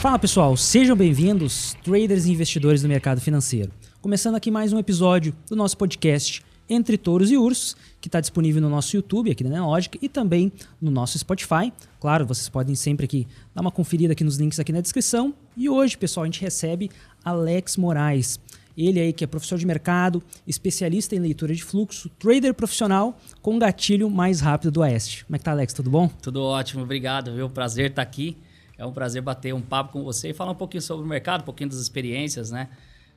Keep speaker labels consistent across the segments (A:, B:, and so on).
A: Fala pessoal, sejam bem-vindos, traders e investidores do mercado financeiro. Começando aqui mais um episódio do nosso podcast Entre Touros e Ursos, que está disponível no nosso YouTube, aqui da Neologic, e também no nosso Spotify. Claro, vocês podem sempre aqui dar uma conferida aqui nos links aqui na descrição. E hoje, pessoal, a gente recebe Alex Moraes. Ele aí que é professor de mercado, especialista em leitura de fluxo, trader profissional com gatilho mais rápido do Oeste. Como é que tá, Alex? Tudo bom?
B: Tudo ótimo, obrigado, viu? Prazer estar aqui. É um prazer bater um papo com você e falar um pouquinho sobre o mercado, um pouquinho das experiências, né?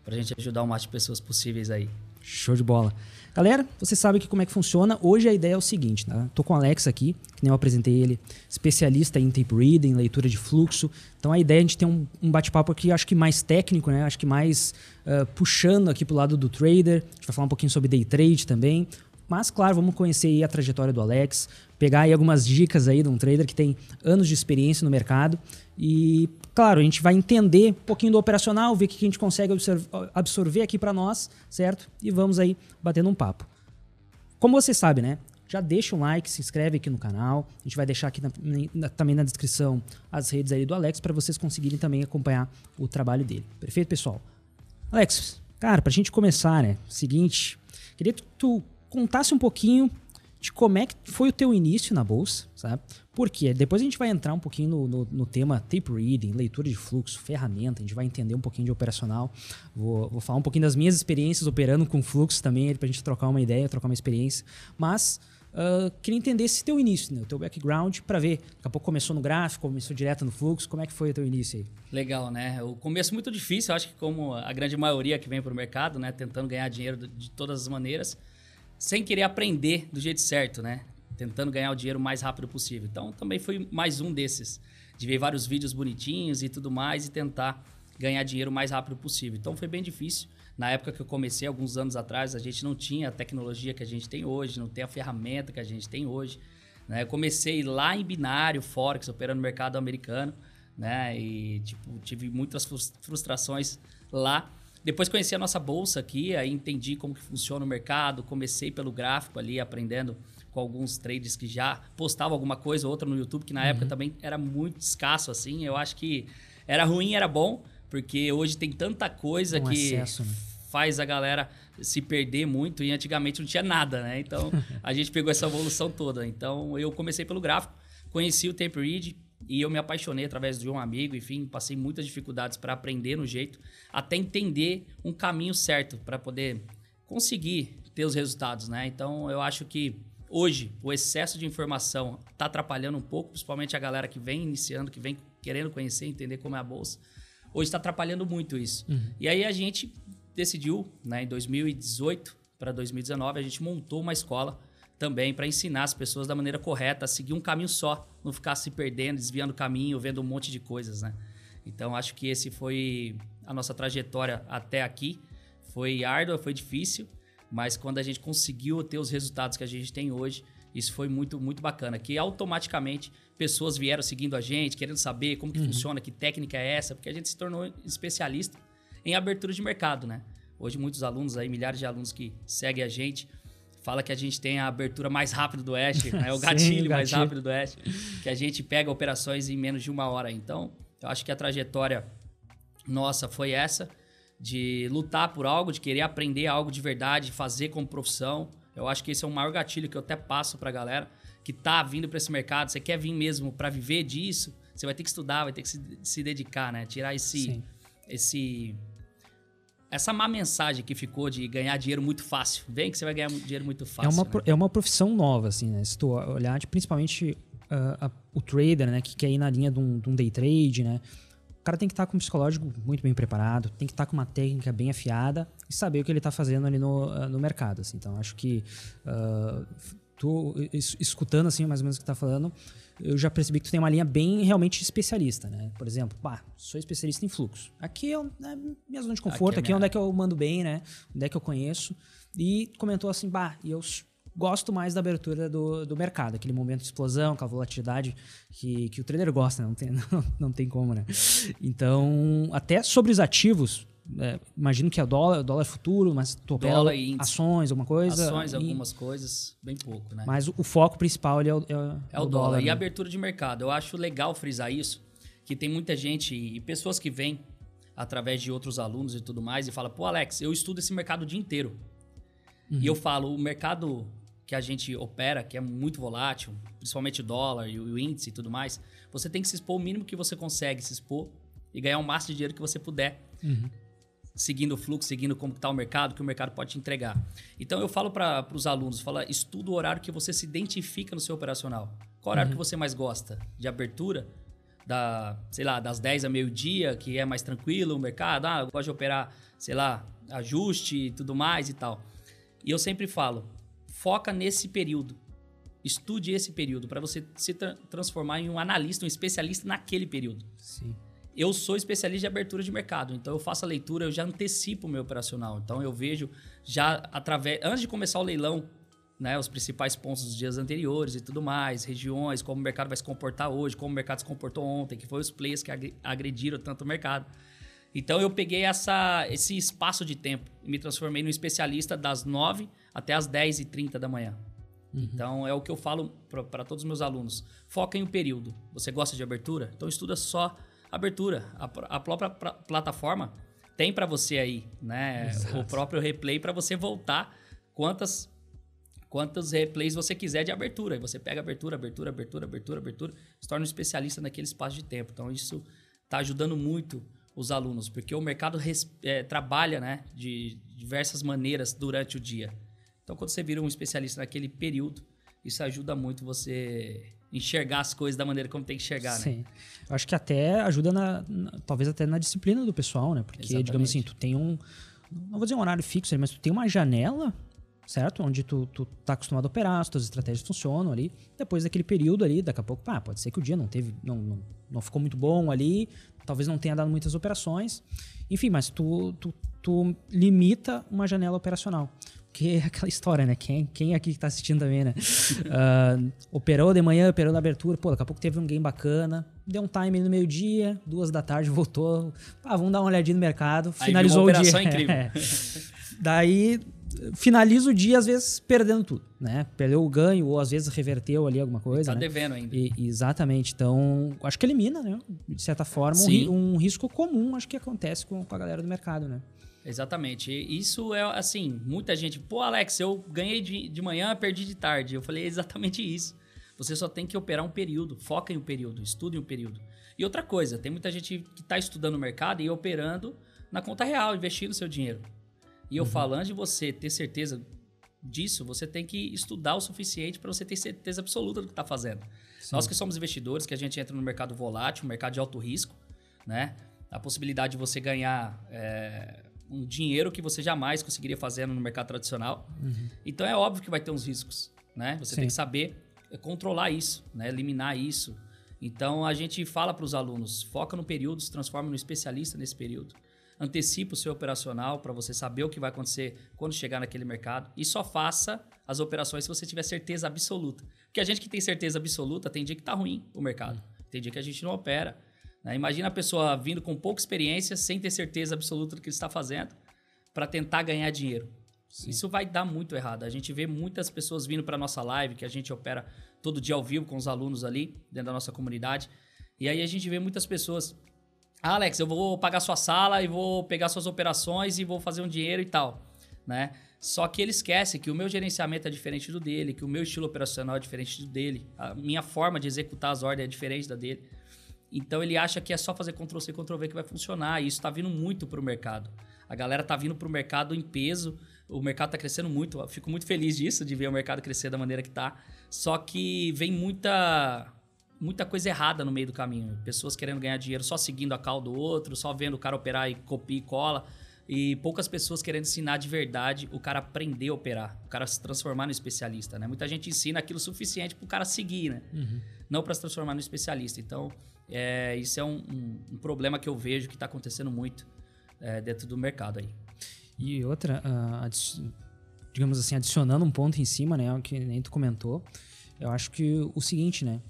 B: Pra gente ajudar o máximo de pessoas possíveis aí.
A: Show de bola. Galera, você sabe que como é que funciona. Hoje a ideia é o seguinte, tá? Tô com o Alex aqui, que nem eu apresentei ele, especialista em tape reading, leitura de fluxo. Então a ideia é a gente ter um, um bate-papo aqui, acho que mais técnico, né? Acho que mais uh, puxando aqui pro lado do trader. A gente vai falar um pouquinho sobre day trade também. Mas, claro, vamos conhecer aí a trajetória do Alex, pegar aí algumas dicas aí de um trader que tem anos de experiência no mercado. E, claro, a gente vai entender um pouquinho do operacional, ver o que a gente consegue absorver aqui para nós, certo? E vamos aí batendo um papo. Como você sabe, né? Já deixa um like, se inscreve aqui no canal. A gente vai deixar aqui na, na, também na descrição as redes aí do Alex para vocês conseguirem também acompanhar o trabalho dele. Perfeito, pessoal? Alex, cara, para a gente começar, né? Seguinte, queria que tu contasse um pouquinho de como é que foi o teu início na bolsa, sabe? Porque depois a gente vai entrar um pouquinho no, no, no, tema tape reading, leitura de fluxo, ferramenta, a gente vai entender um pouquinho de operacional. Vou, vou falar um pouquinho das minhas experiências operando com fluxo também, para a gente trocar uma ideia, trocar uma experiência. Mas uh, queria entender esse teu início, né? o teu background, para ver. Daqui a pouco começou no gráfico, começou direto no fluxo, como é que foi o teu início aí?
B: Legal, né? O começo muito difícil, eu acho que como a grande maioria que vem para o mercado, né? Tentando ganhar dinheiro de todas as maneiras sem querer aprender do jeito certo, né? Tentando ganhar o dinheiro o mais rápido possível. Então, também foi mais um desses, de ver vários vídeos bonitinhos e tudo mais e tentar ganhar dinheiro o mais rápido possível. Então, foi bem difícil. Na época que eu comecei, alguns anos atrás, a gente não tinha a tecnologia que a gente tem hoje, não tem a ferramenta que a gente tem hoje. Né? Eu comecei lá em binário, Forex, operando no mercado americano, né? E, tipo, tive muitas frustrações lá. Depois conheci a nossa bolsa aqui, aí entendi como que funciona o mercado, comecei pelo gráfico ali, aprendendo com alguns traders que já postavam alguma coisa ou outra no YouTube, que na uhum. época também era muito escasso, assim. Eu acho que era ruim, era bom, porque hoje tem tanta coisa um que acesso, né? faz a galera se perder muito e antigamente não tinha nada, né? Então a gente pegou essa evolução toda. Então eu comecei pelo gráfico, conheci o Tape Read, e eu me apaixonei através de um amigo, enfim, passei muitas dificuldades para aprender no jeito, até entender um caminho certo para poder conseguir ter os resultados, né? Então, eu acho que hoje o excesso de informação está atrapalhando um pouco, principalmente a galera que vem iniciando, que vem querendo conhecer, entender como é a bolsa. Hoje está atrapalhando muito isso. Uhum. E aí a gente decidiu, né, em 2018 para 2019, a gente montou uma escola também para ensinar as pessoas da maneira correta a seguir um caminho só, não ficar se perdendo, desviando o caminho, vendo um monte de coisas, né? Então acho que esse foi a nossa trajetória até aqui. Foi árdua, foi difícil, mas quando a gente conseguiu ter os resultados que a gente tem hoje, isso foi muito muito bacana, que automaticamente pessoas vieram seguindo a gente, querendo saber como que uhum. funciona, que técnica é essa, porque a gente se tornou especialista em abertura de mercado, né? Hoje muitos alunos aí, milhares de alunos que seguem a gente, fala que a gente tem a abertura mais rápida do Oeste, né? o, gatilho Sim, o gatilho mais rápido do Oeste, que a gente pega operações em menos de uma hora. Então, eu acho que a trajetória nossa foi essa, de lutar por algo, de querer aprender algo de verdade, fazer como profissão. Eu acho que esse é o maior gatilho que eu até passo para a galera que tá vindo para esse mercado. Você quer vir mesmo para viver disso? Você vai ter que estudar, vai ter que se, se dedicar, né? Tirar esse, esse essa má mensagem que ficou de ganhar dinheiro muito fácil. Vem que você vai ganhar dinheiro muito fácil.
A: É uma,
B: né?
A: é uma profissão nova, assim, né? Se tu olhar, principalmente uh, a, o trader, né? Que quer ir na linha de um, de um, day trade, né? O cara tem que estar com um psicológico muito bem preparado, tem que estar com uma técnica bem afiada e saber o que ele está fazendo ali no, uh, no mercado. Assim. Então, acho que uh, tu, escutando assim mais ou menos o que está falando, eu já percebi que tu tem uma linha bem realmente especialista, né? Por exemplo, bah, sou especialista em fluxo. Aqui é, é minha zona de conforto, aqui, é, aqui é onde é que eu mando bem, né? Onde é que eu conheço. E comentou assim, bah, e eu gosto mais da abertura do, do mercado, aquele momento de explosão, com a volatilidade que, que o trader gosta, né? não, tem, não, não tem como, né? Então, até sobre os ativos, é, imagino que é dólar, dólar futuro, mas tu
B: dólar
A: ações, alguma coisa.
B: Ações, e, algumas coisas, bem pouco, né?
A: Mas o, o foco principal é o, é,
B: é o, o dólar. dólar. E a né? abertura de mercado. Eu acho legal frisar isso, que tem muita gente e pessoas que vêm através de outros alunos e tudo mais e fala, pô, Alex, eu estudo esse mercado o dia inteiro. Uhum. E eu falo, o mercado que a gente opera, que é muito volátil, principalmente o dólar e o índice e tudo mais, você tem que se expor o mínimo que você consegue se expor e ganhar o máximo de dinheiro que você puder. Uhum. Seguindo o fluxo, seguindo como está o mercado, que o mercado pode te entregar. Então eu falo para os alunos, fala, estuda o horário que você se identifica no seu operacional. Qual horário uhum. que você mais gosta? De abertura? Da, sei lá, das 10 a meio-dia, que é mais tranquilo o mercado. Ah, eu gosto de operar, sei lá, ajuste e tudo mais e tal. E eu sempre falo, foca nesse período. Estude esse período para você se tra transformar em um analista, um especialista naquele período.
A: Sim.
B: Eu sou especialista de abertura de mercado, então eu faço a leitura, eu já antecipo o meu operacional. Então eu vejo já através antes de começar o leilão, né, os principais pontos dos dias anteriores e tudo mais, regiões, como o mercado vai se comportar hoje, como o mercado se comportou ontem, que foi os players que agrediram tanto o mercado. Então eu peguei essa, esse espaço de tempo e me transformei num especialista das 9 até as 10h30 da manhã. Uhum. Então é o que eu falo para todos os meus alunos. Foca em um período. Você gosta de abertura? Então estuda só abertura. A, a própria plataforma tem para você aí, né? Exato. O próprio replay para você voltar quantas quantos replays você quiser de abertura. E você pega abertura, abertura, abertura, abertura, abertura, se torna um especialista naquele espaço de tempo. Então isso está ajudando muito os alunos, porque o mercado é, trabalha né, de diversas maneiras durante o dia. Então, quando você vira um especialista naquele período, isso ajuda muito você enxergar as coisas da maneira como tem que enxergar,
A: Sim.
B: né?
A: Eu acho que até ajuda na, na, talvez até na disciplina do pessoal, né? Porque, Exatamente. digamos assim, tu tem um, não vou dizer um horário fixo, mas tu tem uma janela certo? Onde tu, tu tá acostumado a operar, as tuas estratégias funcionam ali. Depois daquele período ali, daqui a pouco, pá, pode ser que o dia não teve, não, não, não ficou muito bom ali, talvez não tenha dado muitas operações. Enfim, mas tu, tu, tu limita uma janela operacional. Que é aquela história, né? Quem, quem aqui que tá assistindo também, né? uh, operou de manhã, operou na abertura, pô, daqui a pouco teve um game bacana, deu um time no meio-dia, duas da tarde, voltou. Ah, vamos dar uma olhadinha no mercado, finalizou o dia.
B: Incrível. É.
A: Daí finaliza o dia, às vezes, perdendo tudo, né? Perdeu o ganho, ou às vezes reverteu ali alguma coisa.
B: E tá
A: né?
B: devendo ainda.
A: E, exatamente. Então, acho que elimina, né? De certa forma, um, um, risco comum, acho que acontece com, com a galera do mercado, né?
B: Exatamente. Isso é assim, muita gente, pô, Alex, eu ganhei de, de manhã, perdi de tarde. Eu falei é exatamente isso. Você só tem que operar um período, foca em um período, estude um período. E outra coisa, tem muita gente que está estudando o mercado e operando na conta real, investindo seu dinheiro. E eu uhum. falando de você ter certeza disso, você tem que estudar o suficiente para você ter certeza absoluta do que está fazendo. Sim. Nós que somos investidores, que a gente entra no mercado volátil, mercado de alto risco, né? A possibilidade de você ganhar é, um dinheiro que você jamais conseguiria fazer no mercado tradicional. Uhum. Então é óbvio que vai ter uns riscos, né? Você Sim. tem que saber controlar isso, né? eliminar isso. Então a gente fala para os alunos, foca no período, se transforma no especialista nesse período antecipe o seu operacional para você saber o que vai acontecer quando chegar naquele mercado e só faça as operações se você tiver certeza absoluta. Porque a gente que tem certeza absoluta tem dia que tá ruim o mercado, tem dia que a gente não opera. Né? Imagina a pessoa vindo com pouca experiência, sem ter certeza absoluta do que está fazendo, para tentar ganhar dinheiro. Sim. Isso vai dar muito errado. A gente vê muitas pessoas vindo para nossa live, que a gente opera todo dia ao vivo com os alunos ali, dentro da nossa comunidade. E aí a gente vê muitas pessoas ah, Alex, eu vou pagar sua sala e vou pegar suas operações e vou fazer um dinheiro e tal, né? Só que ele esquece que o meu gerenciamento é diferente do dele, que o meu estilo operacional é diferente do dele, a minha forma de executar as ordens é diferente da dele. Então ele acha que é só fazer Ctrl C, Ctrl V que vai funcionar, e isso está vindo muito para o mercado. A galera está vindo para o mercado em peso, o mercado está crescendo muito, eu fico muito feliz disso, de ver o mercado crescer da maneira que está. Só que vem muita muita coisa errada no meio do caminho. Pessoas querendo ganhar dinheiro só seguindo a cal do outro, só vendo o cara operar e copia e cola. E poucas pessoas querendo ensinar de verdade o cara aprender a operar, o cara se transformar no especialista, né? Muita gente ensina aquilo suficiente para o cara seguir, né? Uhum. Não para se transformar no especialista. Então, é, isso é um, um, um, problema que eu vejo que está acontecendo muito é, dentro do mercado aí.
A: E outra, uh, digamos assim, adicionando um ponto em cima, né? Que nem tu comentou, eu acho que o seguinte, né?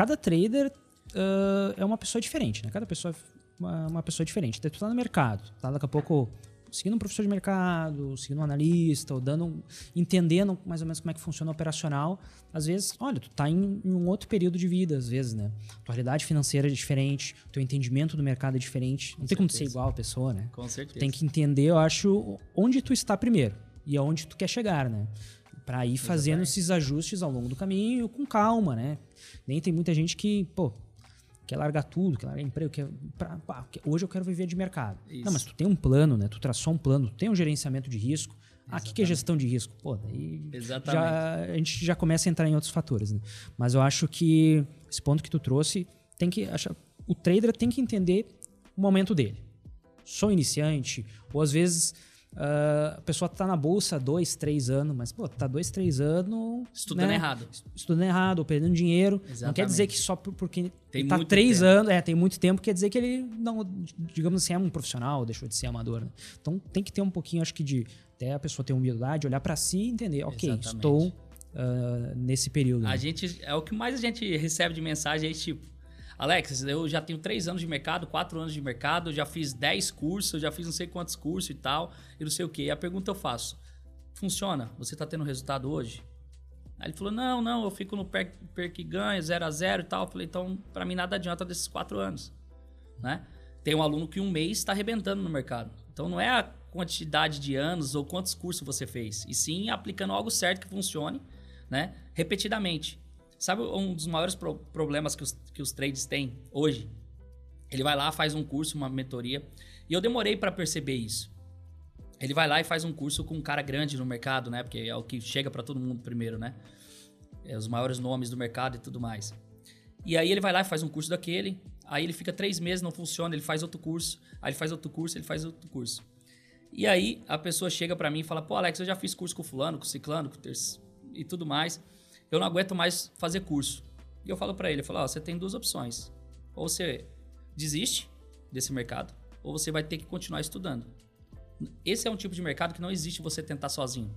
A: cada trader uh, é uma pessoa diferente, né? Cada pessoa é uma, pessoa diferente. Tu tá no mercado, tá? Daqui a pouco seguindo um professor de mercado, seguindo um analista, ou dando, entendendo mais ou menos como é que funciona o operacional, às vezes, olha, tu tá em, em um outro período de vida, às vezes, né? Tua realidade financeira é diferente, teu entendimento do mercado é diferente. Não Com tem certeza. como ser igual a pessoa, né?
B: Com certeza.
A: Tu tem que entender, eu acho, onde tu está primeiro e aonde tu quer chegar, né? Para ir fazendo Exatamente. esses ajustes ao longo do caminho com calma, né? Nem tem muita gente que, pô, quer largar tudo, quer largar emprego, quer, pra, pá, hoje eu quero viver de mercado. Isso. Não, mas tu tem um plano, né? Tu traçou um plano, tu tem um gerenciamento de risco. Ah, o que é gestão de risco? Pô, daí já, a gente já começa a entrar em outros fatores. Né? Mas eu acho que esse ponto que tu trouxe tem que achar, o trader tem que entender o momento dele. Sou iniciante, ou às vezes Uh, a pessoa tá na bolsa há dois, três anos, mas, pô, tá dois, três anos.
B: Estudando né? errado.
A: Estudando errado, ou perdendo dinheiro. Exatamente. Não quer dizer que só porque tem tá três tempo. anos, é, tem muito tempo, quer dizer que ele não, digamos assim, é um profissional, deixou de ser amador. Né? Então tem que ter um pouquinho, acho que, de até a pessoa ter humildade, olhar para si e entender, ok, Exatamente. estou uh, nesse período.
B: A né? gente, é o que mais a gente recebe de mensagem é tipo Alex, eu já tenho três anos de mercado, quatro anos de mercado, já fiz dez cursos, já fiz não sei quantos cursos e tal, e não sei o que. E a pergunta eu faço: funciona? Você está tendo resultado hoje? Aí ele falou: não, não, eu fico no per, per que ganha, zero a zero e tal. Eu falei: então, para mim nada adianta desses quatro anos, né? Tem um aluno que um mês está arrebentando no mercado. Então não é a quantidade de anos ou quantos cursos você fez, e sim aplicando algo certo que funcione, né? Repetidamente. Sabe um dos maiores pro problemas que os, que os trades têm hoje? Ele vai lá, faz um curso, uma mentoria. E eu demorei para perceber isso. Ele vai lá e faz um curso com um cara grande no mercado, né? Porque é o que chega para todo mundo primeiro, né? É os maiores nomes do mercado e tudo mais. E aí ele vai lá e faz um curso daquele. Aí ele fica três meses, não funciona, ele faz outro curso. Aí ele faz outro curso, ele faz outro curso. E aí a pessoa chega para mim e fala: Pô, Alex, eu já fiz curso com fulano, com ciclano, com terceiro e tudo mais eu não aguento mais fazer curso. E eu falo para ele, eu falo, ó, você tem duas opções. Ou você desiste desse mercado, ou você vai ter que continuar estudando. Esse é um tipo de mercado que não existe você tentar sozinho.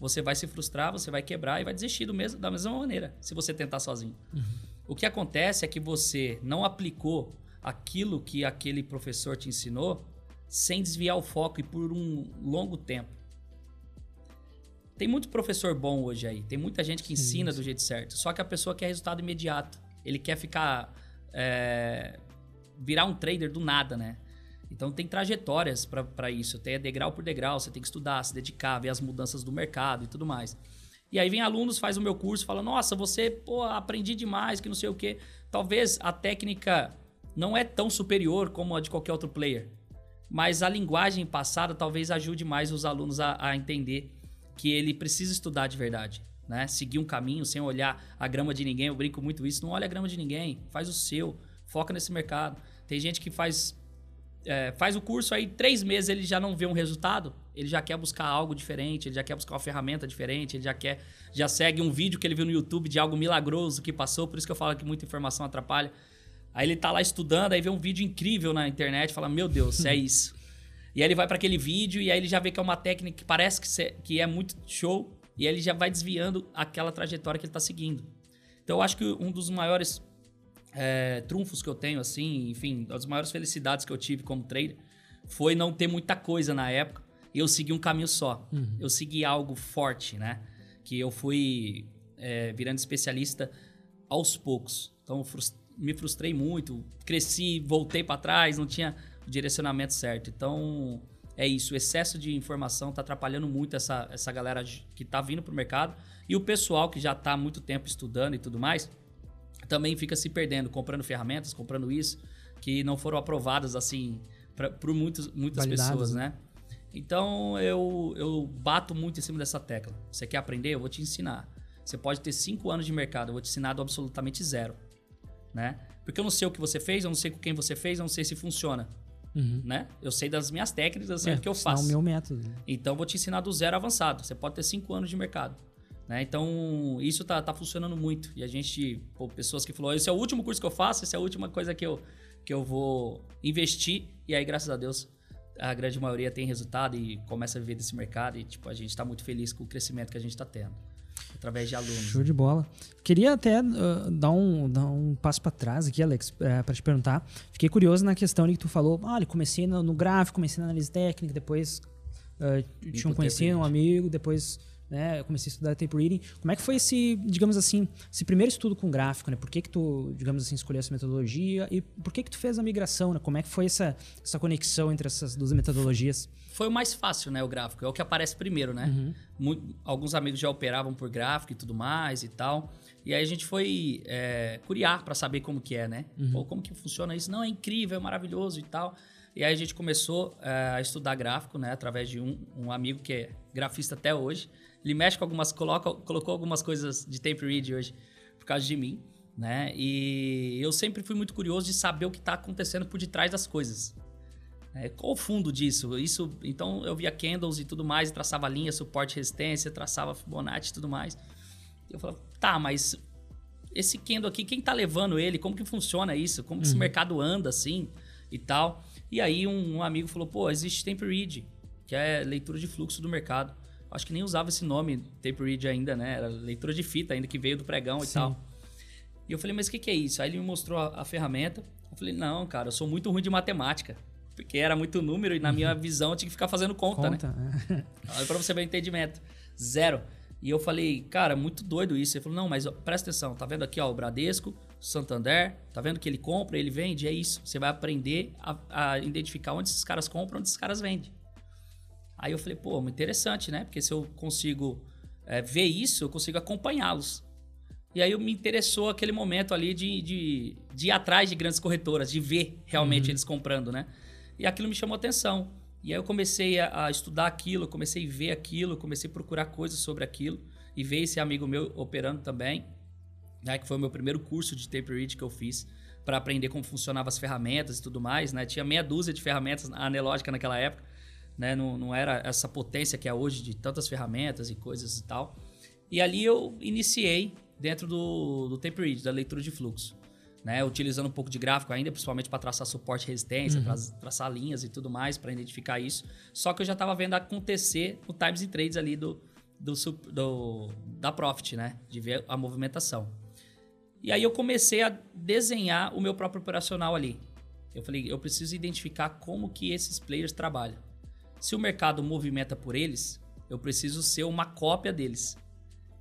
B: Você vai se frustrar, você vai quebrar e vai desistir do mesmo, da mesma maneira, se você tentar sozinho. Uhum. O que acontece é que você não aplicou aquilo que aquele professor te ensinou sem desviar o foco e por um longo tempo. Tem muito professor bom hoje aí. Tem muita gente que ensina do jeito certo. Só que a pessoa quer resultado imediato. Ele quer ficar. É, virar um trader do nada, né? Então tem trajetórias para isso. Tem degrau por degrau. Você tem que estudar, se dedicar, ver as mudanças do mercado e tudo mais. E aí vem alunos, faz o meu curso, fala: Nossa, você, pô, aprendi demais, que não sei o quê. Talvez a técnica não é tão superior como a de qualquer outro player. Mas a linguagem passada talvez ajude mais os alunos a, a entender que ele precisa estudar de verdade. Né? Seguir um caminho sem olhar a grama de ninguém. Eu brinco muito isso. Não olha a grama de ninguém. Faz o seu. Foca nesse mercado. Tem gente que faz, é, faz o curso aí, três meses ele já não vê um resultado. Ele já quer buscar algo diferente. Ele já quer buscar uma ferramenta diferente. Ele já quer, já segue um vídeo que ele viu no YouTube de algo milagroso que passou. Por isso que eu falo que muita informação atrapalha. Aí ele tá lá estudando, aí vê um vídeo incrível na internet, fala: Meu Deus, é isso. E aí ele vai para aquele vídeo e aí ele já vê que é uma técnica que parece que, que é muito show e aí ele já vai desviando aquela trajetória que ele está seguindo. Então eu acho que um dos maiores é, trunfos que eu tenho, assim, enfim, das maiores felicidades que eu tive como trader foi não ter muita coisa na época e eu segui um caminho só. Uhum. Eu segui algo forte, né? Que eu fui é, virando especialista aos poucos. Então frust me frustrei muito, cresci, voltei para trás, não tinha direcionamento certo. Então, é isso. O excesso de informação está atrapalhando muito essa, essa galera que está vindo para o mercado. E o pessoal que já está há muito tempo estudando e tudo mais, também fica se perdendo, comprando ferramentas, comprando isso, que não foram aprovadas assim por muitas, muitas pessoas, né? né? Então eu, eu bato muito em cima dessa tecla. Você quer aprender? Eu vou te ensinar. Você pode ter cinco anos de mercado, eu vou te ensinar do absolutamente zero. Né? Porque eu não sei o que você fez, eu não sei com quem você fez, eu não sei se funciona. Uhum. Né? Eu sei das minhas técnicas, eu sei é, o que eu faço.
A: É o meu método.
B: Então, vou te ensinar do zero avançado. Você pode ter cinco anos de mercado. Né? Então, isso tá, tá funcionando muito. E a gente, pô, pessoas que falaram, esse é o último curso que eu faço, essa é a última coisa que eu, que eu vou investir. E aí, graças a Deus, a grande maioria tem resultado e começa a viver desse mercado. E, tipo, a gente está muito feliz com o crescimento que a gente está tendo. Através de alunos.
A: Show de bola. Queria até uh, dar, um, dar um passo para trás aqui, Alex, é, para te perguntar. Fiquei curioso na questão que tu falou, ah, comecei no, no gráfico, comecei na análise técnica, depois uh, tinha um conhecido, um amigo, depois né, eu comecei a estudar tape reading. Como é que foi esse, digamos assim, esse primeiro estudo com gráfico, né? Por que que tu, digamos assim, escolheu essa metodologia e por que que tu fez a migração, né? Como é que foi essa, essa conexão entre essas duas metodologias?
B: Foi o mais fácil, né, o gráfico. É o que aparece primeiro, né? Uhum. Muito, alguns amigos já operavam por gráfico e tudo mais e tal. E aí a gente foi é, curiar para saber como que é, né? Uhum. Pô, como que funciona isso? Não, é incrível, é maravilhoso e tal. E aí a gente começou é, a estudar gráfico, né? Através de um, um amigo que é grafista até hoje. Ele mexe com algumas, coloca, colocou algumas coisas de tape read hoje por causa de mim, né? E eu sempre fui muito curioso de saber o que está acontecendo por detrás das coisas. É, qual o fundo disso? Isso, então eu via candles e tudo mais, traçava linha, suporte, resistência, traçava Fibonacci e tudo mais. Eu falava, tá, mas esse candle aqui, quem tá levando ele? Como que funciona isso? Como que uhum. esse mercado anda assim e tal? E aí um, um amigo falou, pô, existe Tape Read, que é leitura de fluxo do mercado. Acho que nem usava esse nome, Tape Read ainda, né? Era leitura de fita ainda, que veio do pregão Sim. e tal. E eu falei, mas o que, que, é isso? Aí ele me mostrou a, a, ferramenta. Eu falei, não, cara, eu sou muito ruim de matemática. Porque era muito número e na minha uhum. visão eu tinha que ficar fazendo conta, conta né? É. Aí pra você ver o entendimento. Zero. E eu falei, cara, muito doido isso. Ele falou, não, mas presta atenção, tá vendo aqui, ó, o Bradesco, Santander, tá vendo que ele compra, ele vende? É isso. Você vai aprender a, a identificar onde esses caras compram, onde esses caras vendem. Aí eu falei, pô, muito interessante, né? Porque se eu consigo é, ver isso, eu consigo acompanhá-los. E aí me interessou aquele momento ali de, de, de ir atrás de grandes corretoras, de ver realmente uhum. eles comprando, né? E aquilo me chamou atenção. E aí eu comecei a, a, estudar aquilo, comecei a ver aquilo, comecei a procurar coisas sobre aquilo e ver esse amigo meu operando também, né? Que foi o meu primeiro curso de tape read que eu fiz para aprender como funcionavam as ferramentas e tudo mais, né? Tinha meia dúzia de ferramentas analógicas naquela época né? Não, não era essa potência que é hoje de tantas ferramentas e coisas e tal. E ali eu iniciei dentro do, do tape read, da leitura de fluxo. Né, utilizando um pouco de gráfico ainda, principalmente para traçar suporte e resistência, uhum. traçar linhas e tudo mais, para identificar isso. Só que eu já estava vendo acontecer no Times and Trades ali do, do, do, da Profit, né? De ver a movimentação. E aí eu comecei a desenhar o meu próprio operacional ali. Eu falei, eu preciso identificar como que esses players trabalham. Se o mercado movimenta por eles, eu preciso ser uma cópia deles.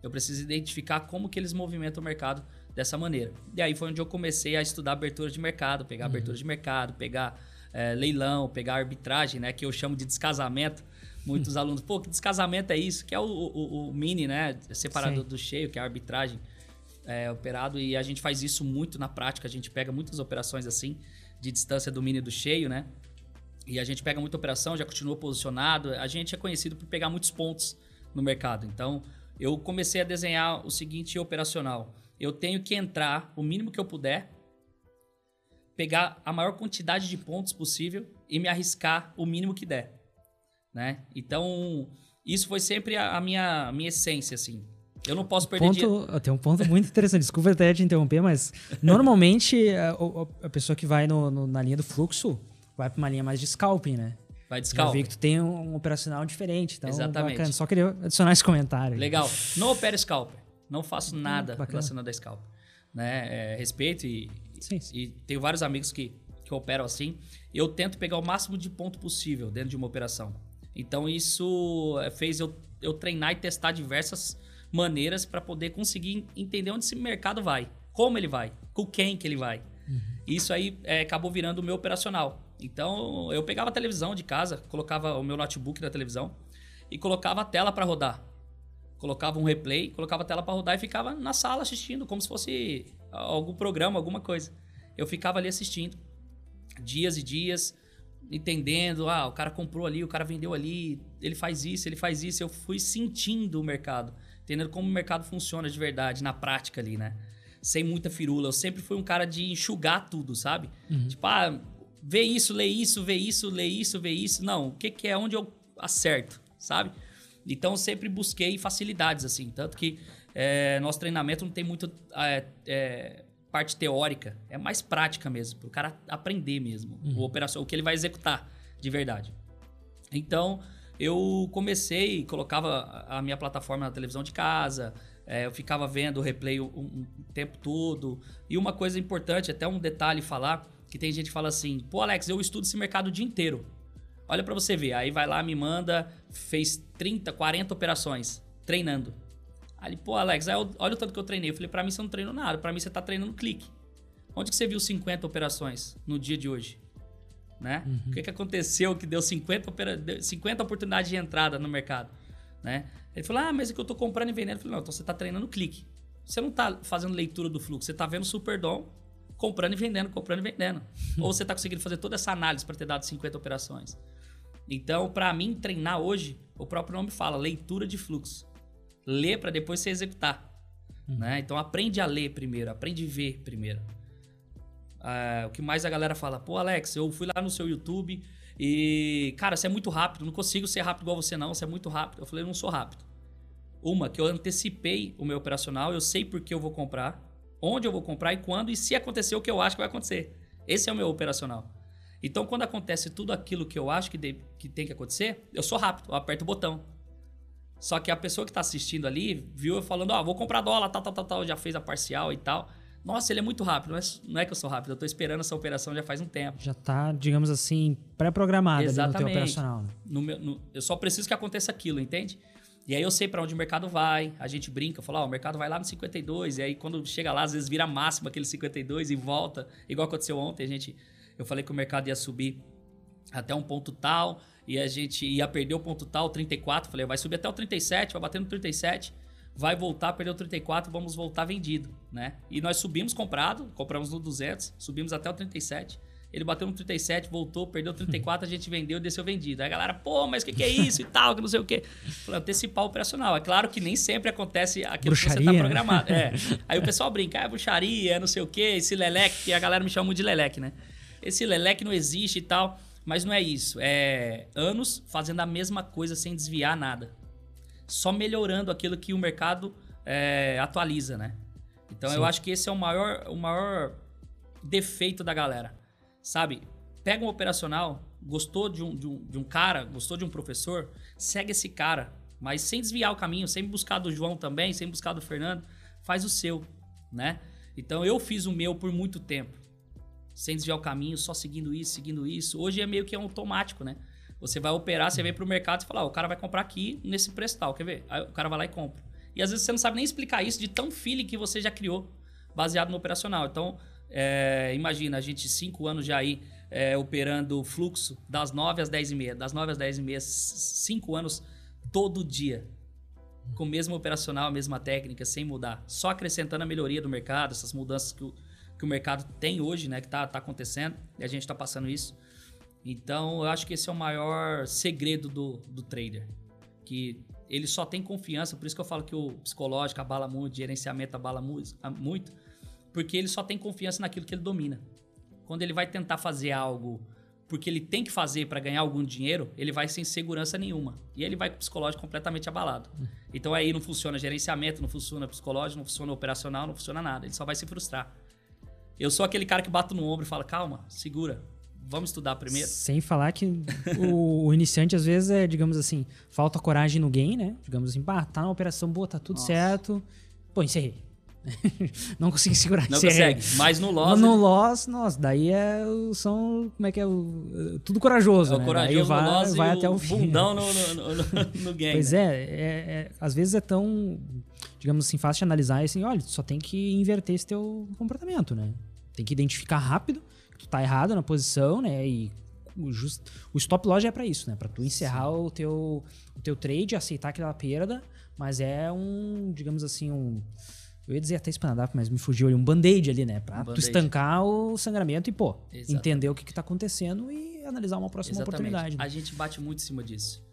B: Eu preciso identificar como que eles movimentam o mercado dessa maneira. E aí foi onde eu comecei a estudar abertura de mercado, pegar uhum. abertura de mercado, pegar é, leilão, pegar arbitragem, né? Que eu chamo de descasamento. Muitos uhum. alunos, pô, que descasamento é isso? Que é o, o, o mini, né? Separado Sim. do cheio, que é a arbitragem é, operado. E a gente faz isso muito na prática. A gente pega muitas operações assim, de distância do mini do cheio, né? E a gente pega muita operação, já continua posicionado. A gente é conhecido por pegar muitos pontos no mercado. Então, eu comecei a desenhar o seguinte operacional. Eu tenho que entrar o mínimo que eu puder, pegar a maior quantidade de pontos possível e me arriscar o mínimo que der. Né? Então, isso foi sempre a, minha, a minha essência, assim. Eu não posso perder
A: ponto. Tem um ponto muito interessante, desculpa até te interromper, mas normalmente a, a pessoa que vai no, no, na linha do fluxo, vai para uma linha mais de scalping, né?
B: Vai de scalping. Já vi
A: que tu tem um, operacional diferente, então
B: Exatamente. Bacana.
A: Só queria adicionar esse comentário.
B: Legal. Não opero scalper. Não faço hum, nada bacana. relacionado a scalper. Né? É, respeito e, sim, sim. e tenho vários amigos que, que operam assim. Eu tento pegar o máximo de ponto possível dentro de uma operação. Então isso é, fez eu, eu treinar e testar diversas maneiras para poder conseguir entender onde esse mercado vai, como ele vai, com quem que ele vai. Uhum. Isso aí é, acabou virando o meu operacional. Então eu pegava a televisão de casa, colocava o meu notebook na televisão e colocava a tela para rodar. Colocava um replay, colocava a tela para rodar e ficava na sala assistindo, como se fosse algum programa, alguma coisa. Eu ficava ali assistindo, dias e dias, entendendo, ah, o cara comprou ali, o cara vendeu ali, ele faz isso, ele faz isso. Eu fui sentindo o mercado, entendendo como o mercado funciona de verdade, na prática ali, né? Sem muita firula. Eu sempre fui um cara de enxugar tudo, sabe? Uhum. Tipo, ah, vê isso, lê isso, vê isso, lê isso, vê isso. Não, o que, que é onde eu acerto, sabe? Então eu sempre busquei facilidades, assim. Tanto que é, nosso treinamento não tem muito é, é, parte teórica, é mais prática mesmo, para o cara aprender mesmo uhum. o, operação, o que ele vai executar de verdade. Então eu comecei, colocava a minha plataforma na televisão de casa, É, eu ficava vendo o replay o um, um tempo todo. E uma coisa importante, até um detalhe falar, que tem gente que fala assim, pô, Alex, eu estudo esse mercado o dia inteiro. Olha para você ver. Aí vai lá, me manda, fez 30, 40 operações, treinando. Aí, pô, Alex, olha o tanto que eu treinei. Eu falei, pra mim você não treinou nada, pra mim você tá treinando clique. Onde que você viu 50 operações no dia de hoje? Né? Uhum. O que, que aconteceu que deu 50, opera... 50 oportunidades de entrada no mercado? Né? Ele falou: Ah, mas é que eu tô comprando e vendendo. Eu falei: Não, então você tá treinando clique. Você não tá fazendo leitura do fluxo, você tá vendo Superdom comprando e vendendo, comprando e vendendo. Ou você tá conseguindo fazer toda essa análise para ter dado 50 operações. Então, para mim, treinar hoje, o próprio nome fala, leitura de fluxo. Ler para depois você executar. Uhum. Né? Então, aprende a ler primeiro, aprende a ver primeiro. Uh, o que mais a galera fala, pô, Alex, eu fui lá no seu YouTube e, cara, você é muito rápido, não consigo ser rápido igual você, não, você é muito rápido. Eu falei, eu não sou rápido. Uma, que eu antecipei o meu operacional, eu sei por que eu vou comprar, onde eu vou comprar e quando, e se acontecer o que eu acho que vai acontecer. Esse é o meu operacional. Então, quando acontece tudo aquilo que eu acho que, de, que tem que acontecer, eu sou rápido, eu aperto o botão. Só que a pessoa que está assistindo ali viu eu falando, ó, oh, vou comprar dólar, tal, tal, tal, tal, já fez a parcial e tal. Nossa, ele é muito rápido. Não é, não é que eu sou rápido, eu estou esperando essa operação já faz um tempo.
A: Já está, digamos assim, pré-programada no teu operacional. Né?
B: No meu, no, eu só preciso que aconteça aquilo, entende? E aí eu sei para onde o mercado vai, a gente brinca, fala, ó, o mercado vai lá no 52, e aí quando chega lá, às vezes vira máximo aquele 52 e volta, igual aconteceu ontem, a gente, eu falei que o mercado ia subir até um ponto tal, e a gente ia perder o ponto tal, 34, falei, vai subir até o 37, vai bater no 37, vai voltar, perdeu 34, vamos voltar vendido, né? E nós subimos comprado, compramos no 200, subimos até o 37. Ele bateu no 37, voltou, perdeu 34, a gente vendeu, desceu vendido. Aí a galera, pô, mas o que, que, é isso e tal, que não sei o quê. Falei, antecipar o operacional. É claro que nem sempre acontece aquilo bruxaria, que você está programado. Né? É. Aí o pessoal brinca, ah, é bruxaria, não sei o quê, esse leleque, que a galera me chama muito de leleque, né? Esse leleque não existe e tal. Mas não é isso. É anos fazendo a mesma coisa sem desviar nada só melhorando aquilo que o mercado é, atualiza, né? Então Sim. eu acho que esse é o maior, o maior defeito da galera. Sabe? Pega um operacional, gostou de um, de, um, de um cara, gostou de um professor, segue esse cara, mas sem desviar o caminho, sem buscar do João também, sem buscar do Fernando, faz o seu, né? Então eu fiz o meu por muito tempo, sem desviar o caminho, só seguindo isso, seguindo isso. Hoje é meio que automático, né? Você vai operar, você vem pro mercado e fala, o cara vai comprar aqui nesse preço tal, quer ver? Aí o cara vai lá e compra. E às vezes você não sabe nem explicar isso de tão feeling que você já criou, baseado no operacional. Então, é, imagina, a gente cinco anos já aí é, operando fluxo das 9 às 10 e meia, das 9 às 10 e meia, cinco anos todo dia. Com o mesmo operacional, a mesma técnica, sem mudar. Só acrescentando a melhoria do mercado, essas mudanças que o, que o mercado tem hoje, né? Que tá, tá acontecendo, e a gente está passando isso. Então, eu acho que esse é o maior segredo do, do trader. Que ele só tem confiança, por isso que eu falo que o psicológico abala muito, o gerenciamento abala muito, porque ele só tem confiança naquilo que ele domina. Quando ele vai tentar fazer algo porque ele tem que fazer para ganhar algum dinheiro, ele vai sem segurança nenhuma. E ele vai com o psicológico completamente abalado. Então aí não funciona gerenciamento, não funciona psicológico, não funciona operacional, não funciona nada. Ele só vai se frustrar. Eu sou aquele cara que bato no ombro e fala: calma, segura, vamos estudar primeiro.
A: Sem falar que o, o, iniciante, às vezes, é, digamos assim, falta coragem no game, né? Digamos assim, pá, tá na operação boa, tá tudo Nossa. certo. Pô, encerrei. não consegui segurar.
B: Não encerrei. consegue. Mas no loss...
A: No ele... loss, nossa, daí é, são, como é que é, o, tudo corajoso,
B: é
A: né?
B: corajoso
A: vai,
B: no loss
A: vai até
B: o,
A: o fim.
B: bundão no, no, no, no game.
A: Pois né? é, é, é, às vezes é tão, digamos assim, fácil de analisar e assim, olha, só tem que inverter esse teu comportamento, né? Tem que identificar rápido tu tá errado na posição, né? E o, just, o stop loss é para isso, né? Para tu encerrar o teu, o teu trade, aceitar aquela perda, mas é um, digamos assim, um eu ia dizer até espanadrapo, mas me fugiu ali um band-aid ali, né? Pra um tu estancar o sangramento e, pô, Exatamente. entender o que, que tá acontecendo e analisar uma próxima Exatamente. oportunidade.
B: Né? A gente bate muito em cima disso.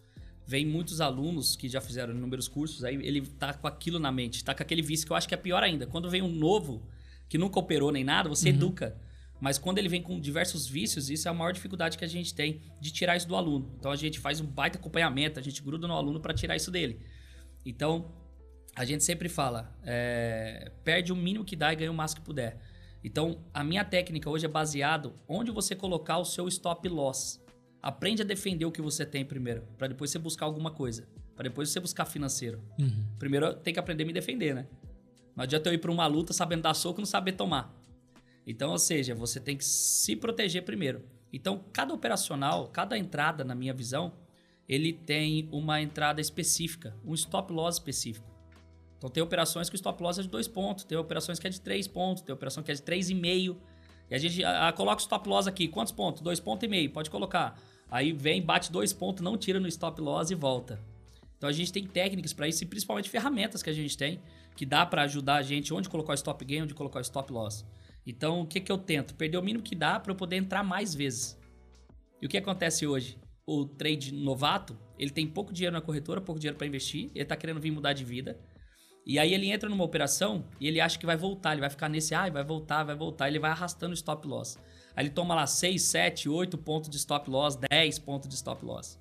B: Vem muitos alunos que já fizeram inúmeros cursos, aí ele tá com aquilo na mente, tá com aquele vício que eu acho que é pior ainda. Quando vem um novo que nunca operou nem nada, você uhum. educa. Mas quando ele vem com diversos vícios, isso é a maior dificuldade que a gente tem de tirar isso do aluno. Então a gente faz um baita acompanhamento, a gente gruda no aluno para tirar isso dele. Então a gente sempre fala: é, perde o mínimo que dá e ganha o máximo que puder. Então a minha técnica hoje é baseado onde você colocar o seu stop loss. Aprende a defender o que você tem primeiro, para depois você buscar alguma coisa. para depois você buscar financeiro.
A: Uhum.
B: Primeiro tenho que aprender a me defender, né? Não adianta eu ir para uma luta sabendo dar soco e não saber tomar. Então, ou seja, você tem que se proteger primeiro. Então, cada operacional, cada entrada, na minha visão, ele tem uma entrada específica, um stop loss específico. Então, tem operações que o stop loss é de dois pontos, tem operações que é de três pontos, tem operação que é de três e meio. E a gente a, a, coloca o stop loss aqui. Quantos pontos? Dois pontos e meio. Pode colocar. Aí vem, bate dois pontos, não tira no stop loss e volta. Então a gente tem técnicas para isso e principalmente ferramentas que a gente tem que dá para ajudar a gente onde colocar o stop gain, onde colocar o stop loss. Então o que, que eu tento? Perder o mínimo que dá para eu poder entrar mais vezes. E o que acontece hoje? O trade novato, ele tem pouco dinheiro na corretora, pouco dinheiro para investir, ele está querendo vir mudar de vida. E aí ele entra numa operação e ele acha que vai voltar, ele vai ficar nesse, ah, vai voltar, vai voltar, ele vai arrastando o stop loss. Aí ele toma lá 6, 7, 8 pontos de stop loss, 10 pontos de stop loss.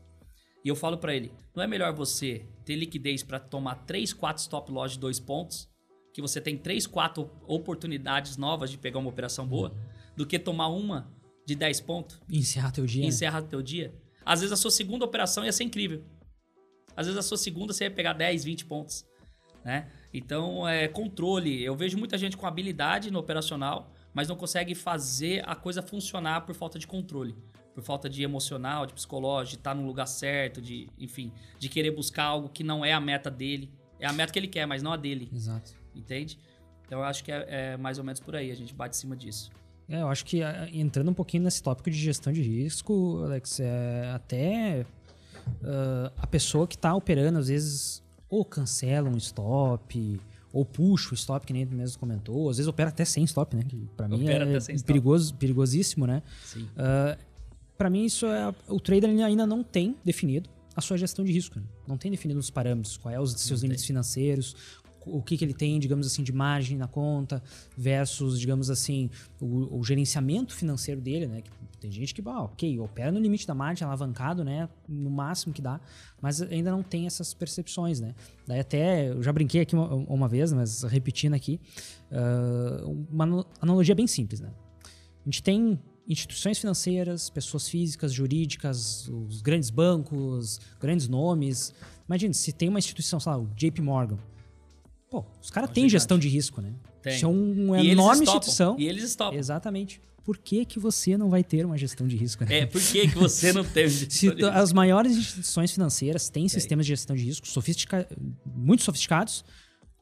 B: E eu falo para ele, não é melhor você ter liquidez para tomar 3, 4 stop loss de 2 pontos, que você tem 3, 4 oportunidades novas de pegar uma operação boa, uhum. do que tomar uma de 10 pontos.
A: Encerrar teu dia.
B: Encerrar teu dia. Às vezes a sua segunda operação ia ser incrível. Às vezes a sua segunda você ia pegar 10, 20 pontos. Né? Então, é controle. Eu vejo muita gente com habilidade no operacional, mas não consegue fazer a coisa funcionar por falta de controle por falta de emocional, de psicológico, de estar no lugar certo, de, enfim, de querer buscar algo que não é a meta dele. É a meta que ele quer, mas não a dele.
A: Exato.
B: Entende? Então eu acho que é, é mais ou menos por aí, a gente bate em cima disso.
A: É, eu acho que entrando um pouquinho nesse tópico de gestão de risco, Alex, é até uh, a pessoa que está operando, às vezes, ou cancela um stop, ou puxa o stop, que nem tu mesmo comentou, às vezes opera até sem stop, né? Que pra mim opera é perigoso, perigosíssimo, né?
B: Sim.
A: Uh, para mim isso é o trader ainda não tem definido a sua gestão de risco. Né? Não tem definido os parâmetros, quais é os seus não limites tem. financeiros, o que, que ele tem, digamos assim, de margem na conta versus, digamos assim, o, o gerenciamento financeiro dele, né? Tem gente que, ah, ok, opera no limite da margem, alavancado, né? No máximo que dá, mas ainda não tem essas percepções, né? Daí até, eu já brinquei aqui uma, uma vez, mas repetindo aqui, uh, uma analogia bem simples, né? A gente tem instituições financeiras, pessoas físicas, jurídicas, os grandes bancos, grandes nomes. Imagina, se tem uma instituição, sei lá, o JP Morgan. Pô, os caras têm gestão de risco, né?
B: Tem.
A: Isso é uma e enorme instituição.
B: E eles estopam.
A: Exatamente. Por que, que você não vai ter uma gestão de risco?
B: Né? É, por que, que você não tem
A: Se As maiores instituições financeiras têm sistemas de gestão de risco sofistica muito sofisticados,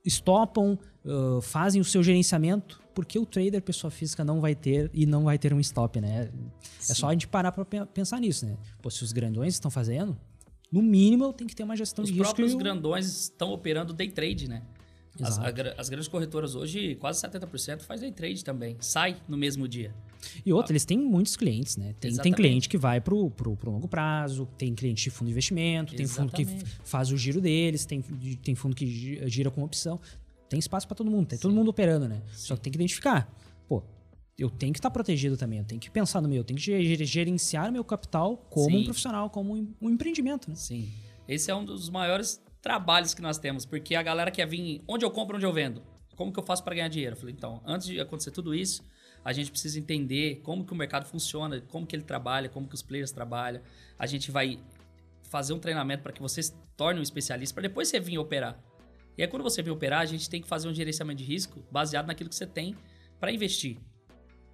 A: estopam, uh, fazem o seu gerenciamento porque o trader, pessoa física, não vai ter e não vai ter um stop, né? Sim. É só a gente parar para pensar nisso, né? Pô, se os grandões estão fazendo, no mínimo eu tenho que ter uma gestão
B: os
A: de risco.
B: Os próprios grandões estão operando day trade, né? As, a, as, grandes corretoras hoje, quase 70% faz day trade também. Sai no mesmo dia.
A: E outra, eles têm muitos clientes, né? Tem, tem cliente que vai pro, pro, pro longo prazo, tem cliente de fundo de investimento, Exatamente. tem fundo que faz o giro deles, tem, tem fundo que gira com opção tem espaço para todo mundo, tem Sim. todo mundo operando, né? Sim. Só que tem que identificar. Pô, eu tenho que estar tá protegido também, eu tenho que pensar no meu, eu tenho que gerenciar o meu capital como Sim. um profissional, como um empreendimento, né?
B: Sim. Esse é um dos maiores trabalhos que nós temos, porque a galera quer vir onde eu compro, onde eu vendo. Como que eu faço para ganhar dinheiro? Eu falei, então, antes de acontecer tudo isso, a gente precisa entender como que o mercado funciona, como que ele trabalha, como que os players trabalham. A gente vai fazer um treinamento para que você se torne um especialista, para depois você vir operar. E aí, quando você vem operar, a gente tem que fazer um gerenciamento de risco baseado naquilo que você tem para investir.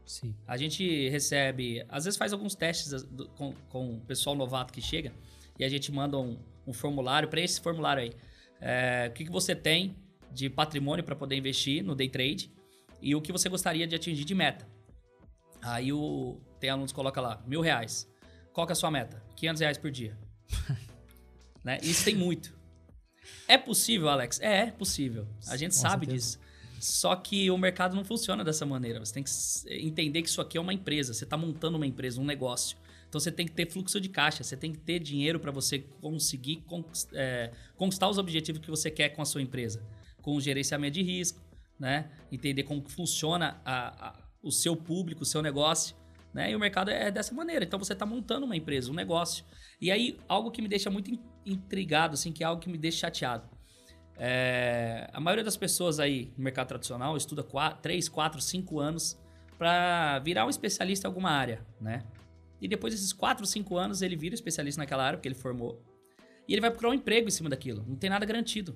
A: Sim.
B: A gente recebe, às vezes faz alguns testes com, com o pessoal novato que chega e a gente manda um, um formulário. Para esse formulário aí, é, o que, que você tem de patrimônio para poder investir no day trade e o que você gostaria de atingir de meta. Aí o, tem alunos que colocam lá, mil reais. Qual que é a sua meta? 500 reais por dia. né? Isso tem muito. É possível, Alex? É, é possível. A gente Com sabe certeza. disso. Só que o mercado não funciona dessa maneira. Você tem que entender que isso aqui é uma empresa. Você está montando uma empresa, um negócio. Então você tem que ter fluxo de caixa, você tem que ter dinheiro para você conseguir é, conquistar os objetivos que você quer com a sua empresa. Com o gerenciamento de risco, né? entender como funciona a, a, o seu público, o seu negócio. Né? E o mercado é dessa maneira. Então você está montando uma empresa, um negócio. E aí, algo que me deixa muito intrigado, assim, que é algo que me deixa chateado. É, a maioria das pessoas aí no mercado tradicional estuda 4, 3, 4, 5 anos para virar um especialista em alguma área, né? E depois desses 4, 5 anos ele vira especialista naquela área, porque ele formou. E ele vai procurar um emprego em cima daquilo. Não tem nada garantido,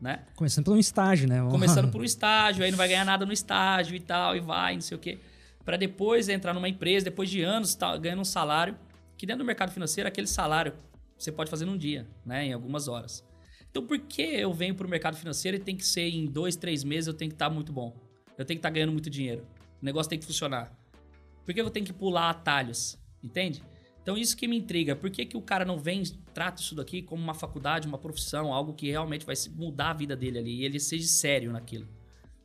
B: né?
A: Começando por um estágio, né?
B: Começando por um estágio, aí não vai ganhar nada no estágio e tal, e vai, não sei o quê. Para depois entrar numa empresa, depois de anos, tá ganhando um salário, que dentro do mercado financeiro, aquele salário você pode fazer num dia, né? Em algumas horas. Então, por que eu venho para o mercado financeiro e tem que ser em dois, três meses eu tenho que estar tá muito bom? Eu tenho que estar tá ganhando muito dinheiro. O negócio tem que funcionar. Por que eu tenho que pular atalhos? Entende? Então, isso que me intriga. Por que, que o cara não vem, trata isso daqui como uma faculdade, uma profissão, algo que realmente vai mudar a vida dele ali e ele seja sério naquilo?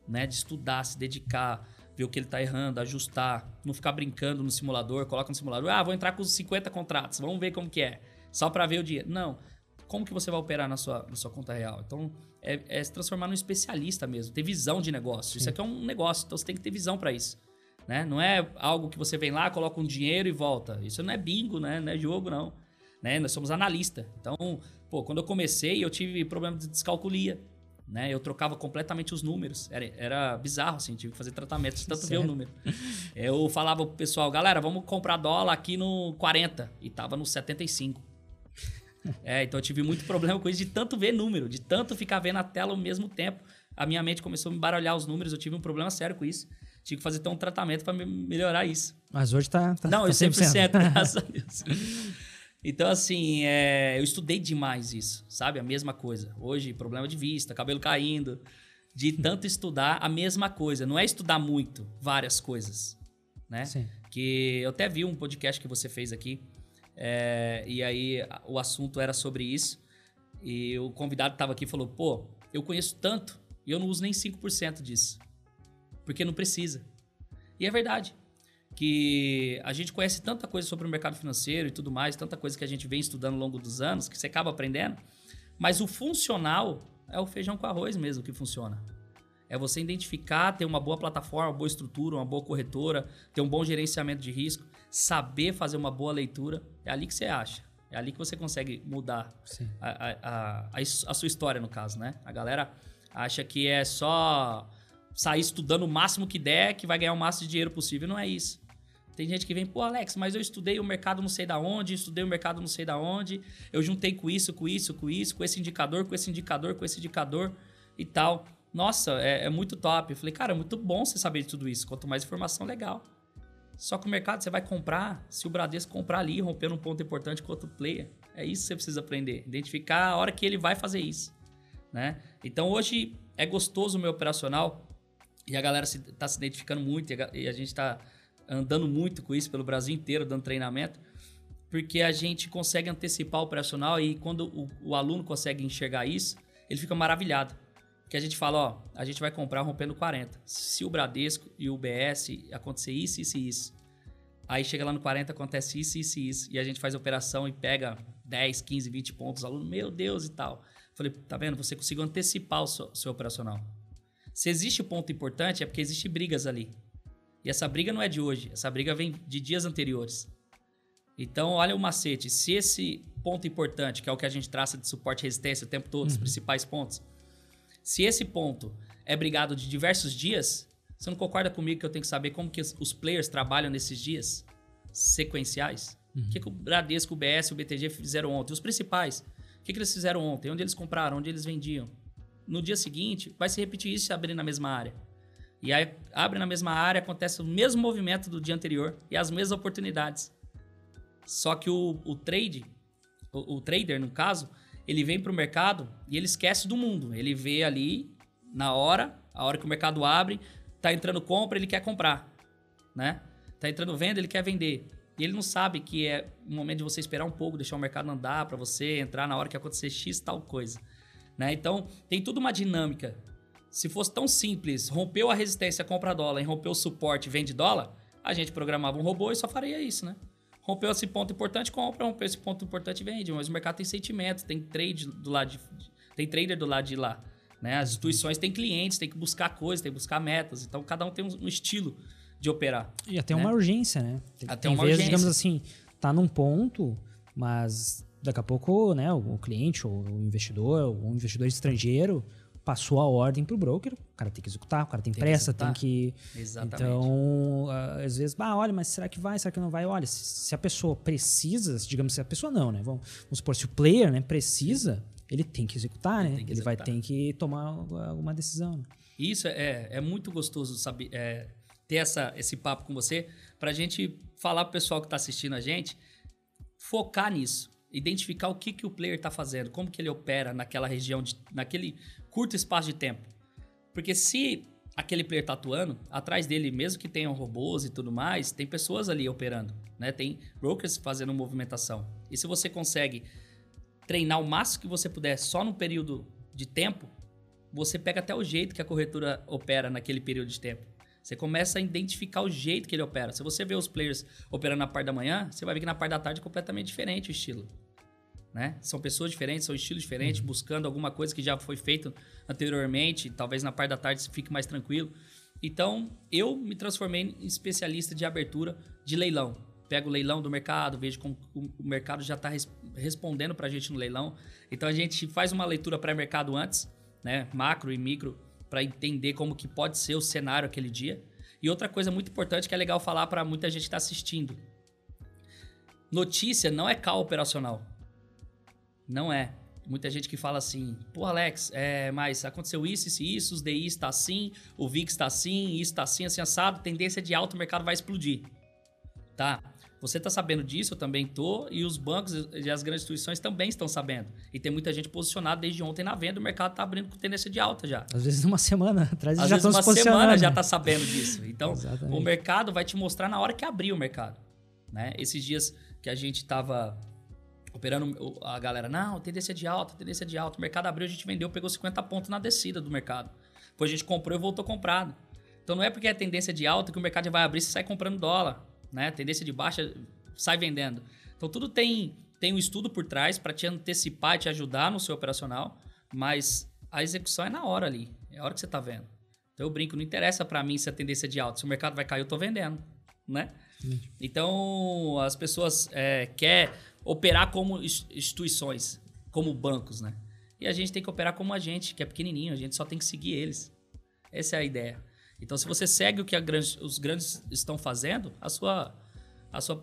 B: Né? De estudar, se dedicar, ver o que ele está errando, ajustar, não ficar brincando no simulador, coloca no simulador, ah, vou entrar com os 50 contratos, vamos ver como que é, só para ver o dia. Não. Como que você vai operar na sua, na sua conta real? Então, é, é se transformar num especialista mesmo, ter visão de negócio. Sim. Isso aqui é um negócio, então você tem que ter visão para isso. Né? Não é algo que você vem lá, coloca um dinheiro e volta. Isso não é bingo, né? Não é jogo, não. Né? Nós somos analista. Então, pô, quando eu comecei, eu tive problema de descalculia. Né? Eu trocava completamente os números. Era, era bizarro, assim, tive que fazer tratamento de tanto ver o número. Eu falava pro pessoal, galera, vamos comprar dólar aqui no 40. E tava no 75. É, então eu tive muito problema com isso de tanto ver número, de tanto ficar vendo a tela ao mesmo tempo. A minha mente começou a me baralhar os números, eu tive um problema sério com isso. Tive que fazer então um tratamento para melhorar isso.
A: Mas hoje tá. tá
B: Não,
A: tá
B: 100%, 100% graças a Deus. Então, assim, é, eu estudei demais isso, sabe? A mesma coisa. Hoje, problema de vista, cabelo caindo. De tanto estudar a mesma coisa. Não é estudar muito, várias coisas, né? Sim. Que eu até vi um podcast que você fez aqui. É, e aí o assunto era sobre isso. E o convidado estava aqui e falou: pô, eu conheço tanto e eu não uso nem 5% disso porque não precisa. E é verdade que a gente conhece tanta coisa sobre o mercado financeiro e tudo mais, tanta coisa que a gente vem estudando ao longo dos anos, que você acaba aprendendo, mas o funcional é o feijão com arroz mesmo que funciona. É você identificar, ter uma boa plataforma, uma boa estrutura, uma boa corretora, ter um bom gerenciamento de risco, saber fazer uma boa leitura. É ali que você acha. É ali que você consegue mudar a, a, a, a, sua história, no caso, né? A galera acha que é só sair estudando o máximo que der, que vai ganhar o máximo de dinheiro possível. Não é isso. Tem gente que vem, pô, Alex, mas eu estudei o mercado não sei da onde, estudei o mercado não sei da onde, eu juntei com isso, com isso, com isso, com esse indicador, com esse indicador, com esse indicador e tal. Nossa, é, é muito top. Eu falei, cara, é muito bom você saber de tudo isso. Quanto mais informação, legal. Só que o mercado você vai comprar, se o Bradesco comprar ali, romper um ponto importante com outro player. É isso que você precisa aprender. Identificar a hora que ele vai fazer isso. Né? Então hoje é gostoso o meu operacional e a galera está se, tá se, identificando muito e a, e a gente está andando muito com isso pelo Brasil inteiro, dando treinamento, porque a gente consegue antecipar o operacional e quando o, o aluno consegue enxergar isso, ele fica maravilhado. Que a gente fala, ó, a gente vai comprar rompendo 40. Se o Bradesco e o BS acontecer isso, isso e isso. Aí chega lá no 40, acontece isso, isso e isso. E a gente faz a operação e pega 10, 15, 20 pontos. Aluno, meu Deus e tal. Falei, tá vendo? Você conseguiu antecipar o seu, seu operacional. Se existe ponto importante, é porque existe brigas ali. E essa briga não é de hoje, essa briga vem de dias anteriores. Então, olha o macete. Se esse ponto importante, que é o que a gente traça de suporte e resistência o tempo todo, uhum. os principais pontos, se esse ponto é brigado de diversos dias, você não concorda comigo que eu tenho que saber como que os players trabalham nesses dias sequenciais? Uhum. O que, que o Bradesco, o BS, o BTG fizeram ontem? Os principais. O que, que eles fizeram ontem? Onde eles compraram? Onde eles vendiam? no dia seguinte, vai se repetir isso e abrir na mesma área. E aí abre na mesma área, acontece o mesmo movimento do dia anterior e as mesmas oportunidades. Só que o, o trade, o, o, trader no caso, ele vem para o mercado e ele esquece do mundo. Ele vê ali na hora, a hora que o mercado abre, tá entrando compra, ele quer comprar, né? Tá entrando venda, ele quer vender. E ele não sabe que é o momento de você esperar um pouco, deixar o mercado andar para você entrar na hora que acontecer X tal coisa. Né? Então, tem tudo uma dinâmica. Se fosse tão simples, rompeu a resistência, compra dólar, e rompeu o suporte, vende dólar, a gente programava um robô e só faria isso, né? Rompeu esse ponto importante, compra, rompeu esse ponto importante, vende. Mas o mercado tem sentimento, tem trade do lado de, tem trader do lado de lá. Né? As instituições têm clientes, tem que buscar coisas, tem que buscar metas. Então, cada um tem um, um estilo de operar.
A: E até né? uma urgência, né? Tem, até tem uma vezes, urgência. digamos assim, tá num ponto, mas daqui a pouco, né, o, cliente, ou o investidor, ou um investidor estrangeiro, passou a ordem pro broker, o cara tem que executar, o cara tem,
B: Tem que
A: pressa,
B: executar.
A: tem que.
B: Exatamente.
A: Então, ah, às vezes, bah, olha, mas será que vai, será que não vai? Olha, se, se a pessoa precisa, digamos, se a pessoa não, né? Vamos, vamos supor, se o player né, precisa, ele tem que executar,
B: Ele
A: né?
B: que
A: ele vai
B: executar.
A: ter que tomar alguma decisão. né?
B: Isso é, é muito gostoso saber, é, ter essa, esse papo com você pra gente falar pro pessoal que tá assistindo a gente, focar nisso, identificar o que, que o player tá fazendo, como que ele opera naquela região, de, naquele curto espaço de tempo. Porque se aquele player tá atuando, atrás dele, mesmo que tenham robôs e tudo mais, tem pessoas ali operando, né? Tem brokers fazendo movimentação. E se você consegue treinar o máximo que você puder só num período de tempo, você pega até o jeito que a corretora opera naquele período de tempo. Você começa a identificar o jeito que ele opera. Se você vê os players operando na parte da manhã, você vai ver que na parte da tarde é completamente diferente o estilo. Né? São pessoas diferentes, são estilos diferentes, buscando alguma coisa que já foi feito anteriormente. Talvez na parte da tarde você fique mais tranquilo. Então, eu me transformei em especialista de abertura de leilão. Pego o leilão do mercado, vejo como o mercado já está respondendo para a gente no leilão. Então, a gente faz uma leitura pré-mercado antes, né? macro e micro, para entender como que pode ser o cenário aquele dia. E outra coisa muito importante que é legal falar para muita gente que está assistindo. Notícia não é cal operacional. Não é. Muita gente que fala assim, pô, Alex, é, mas aconteceu isso, isso, e isso, os DI está assim, o VIX está assim, isso está assim, assim, assado, tendência de alta, o mercado vai explodir. Tá? Você tá sabendo disso, eu também tô, e os bancos e as grandes instituições também estão sabendo. E tem muita gente posicionada desde ontem na venda, o mercado tá abrindo com tendência de alta já.
A: Às vezes, uma semana atrás,
B: Às
A: já
B: vezes
A: estão
B: uma
A: se posicionando.
B: semana já
A: né?
B: tá sabendo disso. Então, o mercado vai te mostrar na hora que abrir o mercado. Né? Esses dias que a gente tava operando, a galera, não, tendência de alta, tendência de alta. O mercado abriu, a gente vendeu, pegou 50 pontos na descida do mercado. Depois a gente comprou e voltou comprado. Então não é porque é tendência de alta que o mercado vai abrir, você sai comprando dólar. Né? Tendência de baixa, sai vendendo. Então tudo tem, tem um estudo por trás para te antecipar e te ajudar no seu operacional, mas a execução é na hora ali. É a hora que você tá vendo. Então eu brinco, não interessa para mim se a tendência é de alta. Se o mercado vai cair, eu tô vendendo, né? Então as pessoas é, quer operar como ins- instituições, como bancos, né? E a gente tem que operar como a gente, que é pequenininho. A gente só tem que seguir eles. Essa é a ideia. Então se você segue o que grande- os grandes estão fazendo, a sua a sua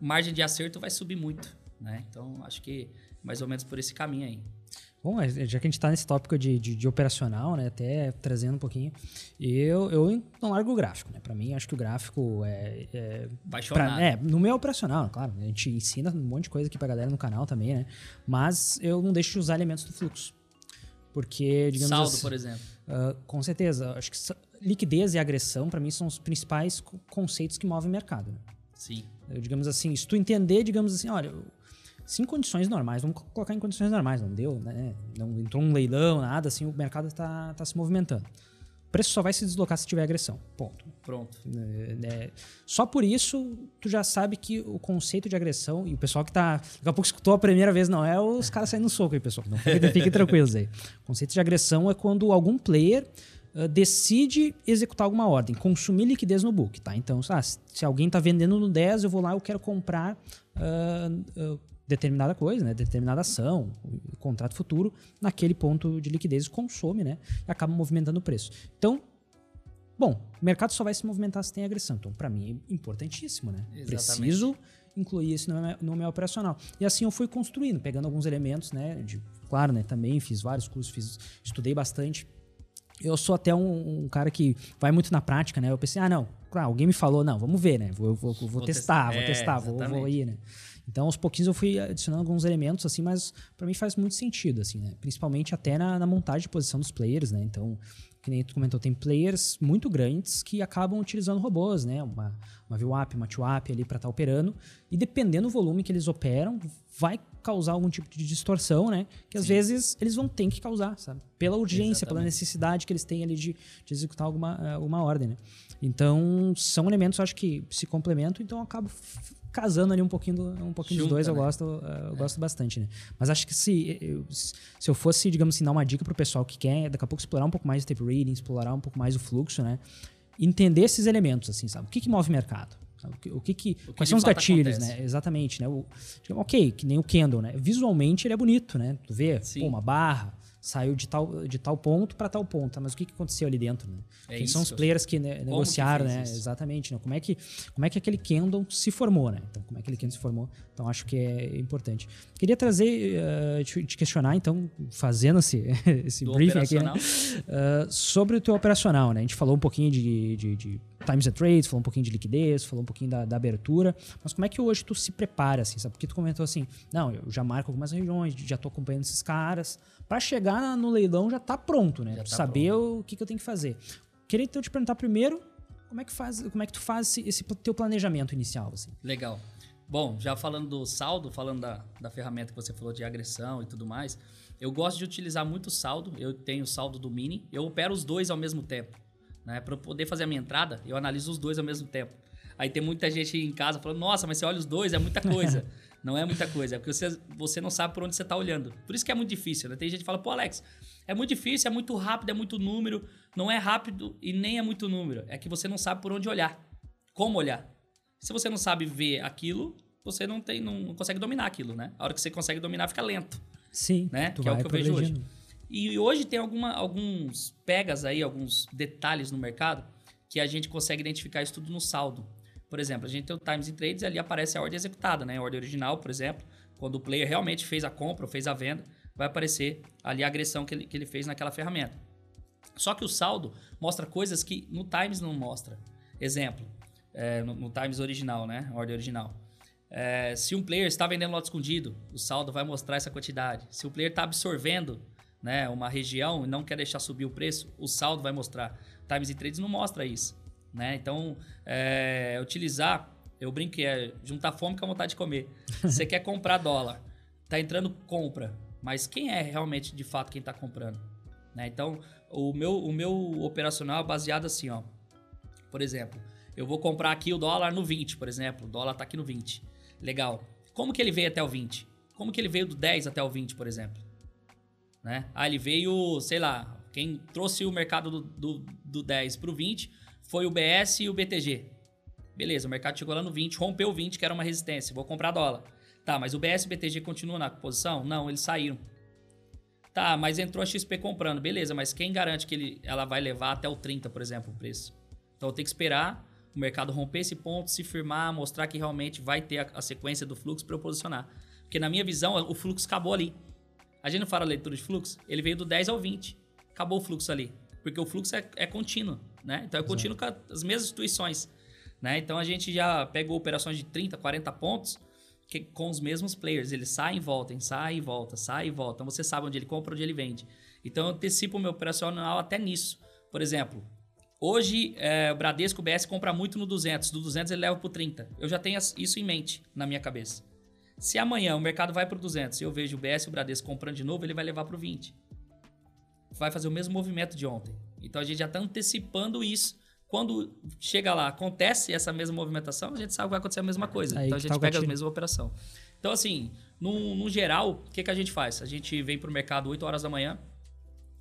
B: margem de acerto vai subir muito, né? Então acho que mais ou menos por esse caminho aí.
A: Bom, já que a gente está nesse tópico de, de, de operacional, né, até trazendo um pouquinho, eu, eu não largo o gráfico, né? Para mim, acho que o gráfico é, é
B: Apaixonado.
A: Pra- é, no meu operacional, claro. A gente ensina um monte de coisa aqui pra galera no canal também, né? Mas eu não deixo de usar elementos do fluxo. Porque, digamos
B: Saldo,
A: assim,
B: por exemplo.
A: ah, com certeza, acho que liquidez e agressão, pra mim, são os principais co- conceitos que movem o mercado. Né?
B: Sim.
A: Eu, digamos assim, se tu entender, digamos assim, olha, em condições normais, vamos co- colocar em condições normais, não deu, né? Não entrou um leilão, nada, assim, o mercado tá, tá se movimentando. O preço só vai se deslocar se tiver agressão. Ponto.
B: Pronto.
A: É, né? Só por isso, tu já sabe que o conceito de agressão, e o pessoal que tá. Daqui a pouco escutou a primeira vez, não é os caras saindo no soco aí, pessoal. Não, fiquem, fiquem tranquilos aí. O conceito de agressão é quando algum player ah, decide executar alguma ordem, consumir liquidez no book, tá? Então, ah, se alguém tá vendendo no 10, eu vou lá, eu quero comprar ah, ah, determinada coisa, né? Determinada ação, o contrato futuro, naquele ponto de liquidez consome, né? E acaba movimentando o preço. Então, Bom, o mercado só vai se movimentar se tem agressão. Então, para mim, é importantíssimo, né?
B: Exatamente.
A: Preciso incluir isso no meu, no meu operacional. E assim eu fui construindo, pegando alguns elementos, né? De, claro, né? Também fiz vários cursos, fiz, estudei bastante. Eu sou até um, um cara que vai muito na prática, né? Eu pensei, ah, não, claro, alguém me falou, não, vamos ver, né? Vou, vou, vou,
B: Vou
A: testar,
B: testar.
A: vou
B: É,
A: testar, vou, vou ir, né? Então, aos pouquinhos eu fui adicionando alguns elementos, assim, mas para mim faz muito sentido, assim, né? Principalmente até na, na montagem de posição dos players, né? Então, que nem tu comentou, tem players muito grandes que acabam utilizando robôs, né? Uma, uma VWAP, uma TWAP ali para estar operando. E dependendo do volume que eles operam, vai causar algum tipo de distorção, né? Que às vezes eles vão ter que causar, sabe? Pela urgência, pela
B: Exatamente.
A: necessidade que eles têm ali de, de executar alguma, eh, alguma ordem, né? Então, são elementos, eu acho que se complementam, então eu acabo casando ali um pouquinho, do- um pouquinho dos
B: Junta,
A: dois, eu
B: né?
A: gosto, eh, eu gosto bastante, né? Mas acho que se eu, se eu fosse, digamos assim, dar uma dica pro pessoal que quer daqui a pouco explorar um pouco mais o tape reading, explorar um pouco mais o fluxo, né? Entender esses elementos, assim, sabe? O que que move o mercado? O que, o que, que-
B: que
A: quais são os gatilhos,
B: acontece.
A: né? Exatamente, né? O, ok, que nem o candle, né? Visualmente ele é bonito, né? Tu vê,
B: Sim.
A: pô, uma barra, saiu de tal, de tal ponto para tal ponto, mas o que, que aconteceu ali dentro? Né?
B: É
A: Quem
B: isso.
A: são os players que né, negociaram,
B: que
A: né?
B: isso?
A: Exatamente, né? Como é que como é que aquele candle se formou, né? Então, como é que aquele candle se formou? Então, acho que é importante. Queria trazer, uh, te, te questionar, então, fazendo esse, esse
B: Do
A: briefing aqui, né? Uh, sobre o teu operacional, né? A gente falou um pouquinho de, de, de times and trades, falou um pouquinho de liquidez, falou um pouquinho da, da abertura, mas como é que hoje tu se prepara, assim, sabe? Porque tu comentou assim, não, eu já marco algumas regiões, já tô acompanhando esses caras, para chegar no leilão já tá pronto, né?
B: Já
A: Tu
B: tá
A: saber o que, que eu tenho que fazer. Queria então te perguntar primeiro, como é que faz, como é que tu faz esse, esse teu planejamento inicial, assim?
B: Legal. Bom, já falando do saldo, falando da, da ferramenta que você falou de agressão e tudo mais, eu gosto de utilizar muito o saldo. Eu tenho saldo do Mini, eu opero os dois ao mesmo tempo. Né? Para poder fazer a minha entrada, eu analiso os dois ao mesmo tempo. Aí tem muita gente em casa falando, nossa, mas você olha os dois, é muita coisa. não é muita coisa, é porque você, você não sabe por onde você está olhando. Por isso que é muito difícil, né? Tem gente que fala, pô, Alex, é muito difícil, é muito rápido, é muito número. Não é rápido e nem é muito número. É que você não sabe por onde olhar. Como olhar. Se você não sabe ver aquilo, você não, tem, não, consegue dominar aquilo, né? A hora que você consegue dominar, fica lento.
A: Sim,
B: Né? Que é o que eu vejo hoje. E hoje tem alguma, alguns pegas aí, alguns detalhes no mercado que a gente consegue identificar isso tudo no saldo. Por exemplo, a gente tem o Times in Trades e ali aparece a ordem executada, né? A ordem original, por exemplo, quando o player realmente fez a compra ou fez a venda, vai aparecer ali a agressão que ele, que ele fez naquela ferramenta. Só que o saldo mostra coisas que no Times não mostra. Exemplo, é, no, no Times original, né? A ordem original. É, se um player está vendendo lote escondido, o saldo vai mostrar essa quantidade. Se o player está absorvendo né, uma região e não quer deixar subir o preço, o saldo vai mostrar. Times e Trades não mostra isso. Né? Então, é, utilizar, eu brinco que é juntar fome com a vontade de comer. Você quer comprar dólar, tá entrando compra, mas quem é realmente de fato quem está comprando? Né? Então, o meu, o meu operacional é baseado assim, ó. Por exemplo, eu vou comprar aqui o dólar no 20, por exemplo. O dólar tá aqui no 20. Legal. Como que ele veio até o 20? Como que ele veio do 10 até o 20, por exemplo? Né? Ah, ele veio, sei lá, quem trouxe o mercado do, do, do 10 pro 20 foi o BS e o BTG. Beleza, o mercado chegou lá no 20, rompeu o 20, que era uma resistência. Vou comprar dólar. Tá, mas o BS e o BTG continuam na posição? Não, eles saíram. Tá, mas entrou a XP comprando. Beleza, mas quem garante que ele, ela vai levar até o 30, por exemplo, o preço? Então eu tenho que esperar o mercado romper esse ponto, se firmar, mostrar que realmente vai ter a, a sequência do fluxo para eu posicionar. Porque na minha visão, o fluxo acabou ali. A gente não fala leitura de fluxo, ele veio do 10 ao 20. Acabou o fluxo ali. Porque o fluxo é, é contínuo, né? Então é contínuo com a- as mesmas instituições. Né? Então a gente já pegou operações de 30, 40 pontos que- com os mesmos players. Eles saem e voltam, saem e voltam, saem e voltam. Então você sabe onde ele compra, onde ele vende. Então eu antecipo o meu operacional até nisso. Por exemplo, hoje é, o Bradesco o BS compra muito no 200. Do 200 ele leva pro 30. Eu já tenho isso em mente na minha cabeça. Se amanhã o mercado vai pro 200 e eu vejo o BS e o Bradesco comprando de novo, ele vai levar pro 20 vai fazer o mesmo movimento de ontem. Então a gente já está antecipando isso. Quando chega lá, acontece essa mesma movimentação, a gente sabe que vai acontecer a mesma coisa.
A: Aí
B: então a gente
A: tá o
B: pega a mesma operação. Então, assim, no, no geral, o que, que a gente faz? A gente vem para o mercado 8 horas da manhã,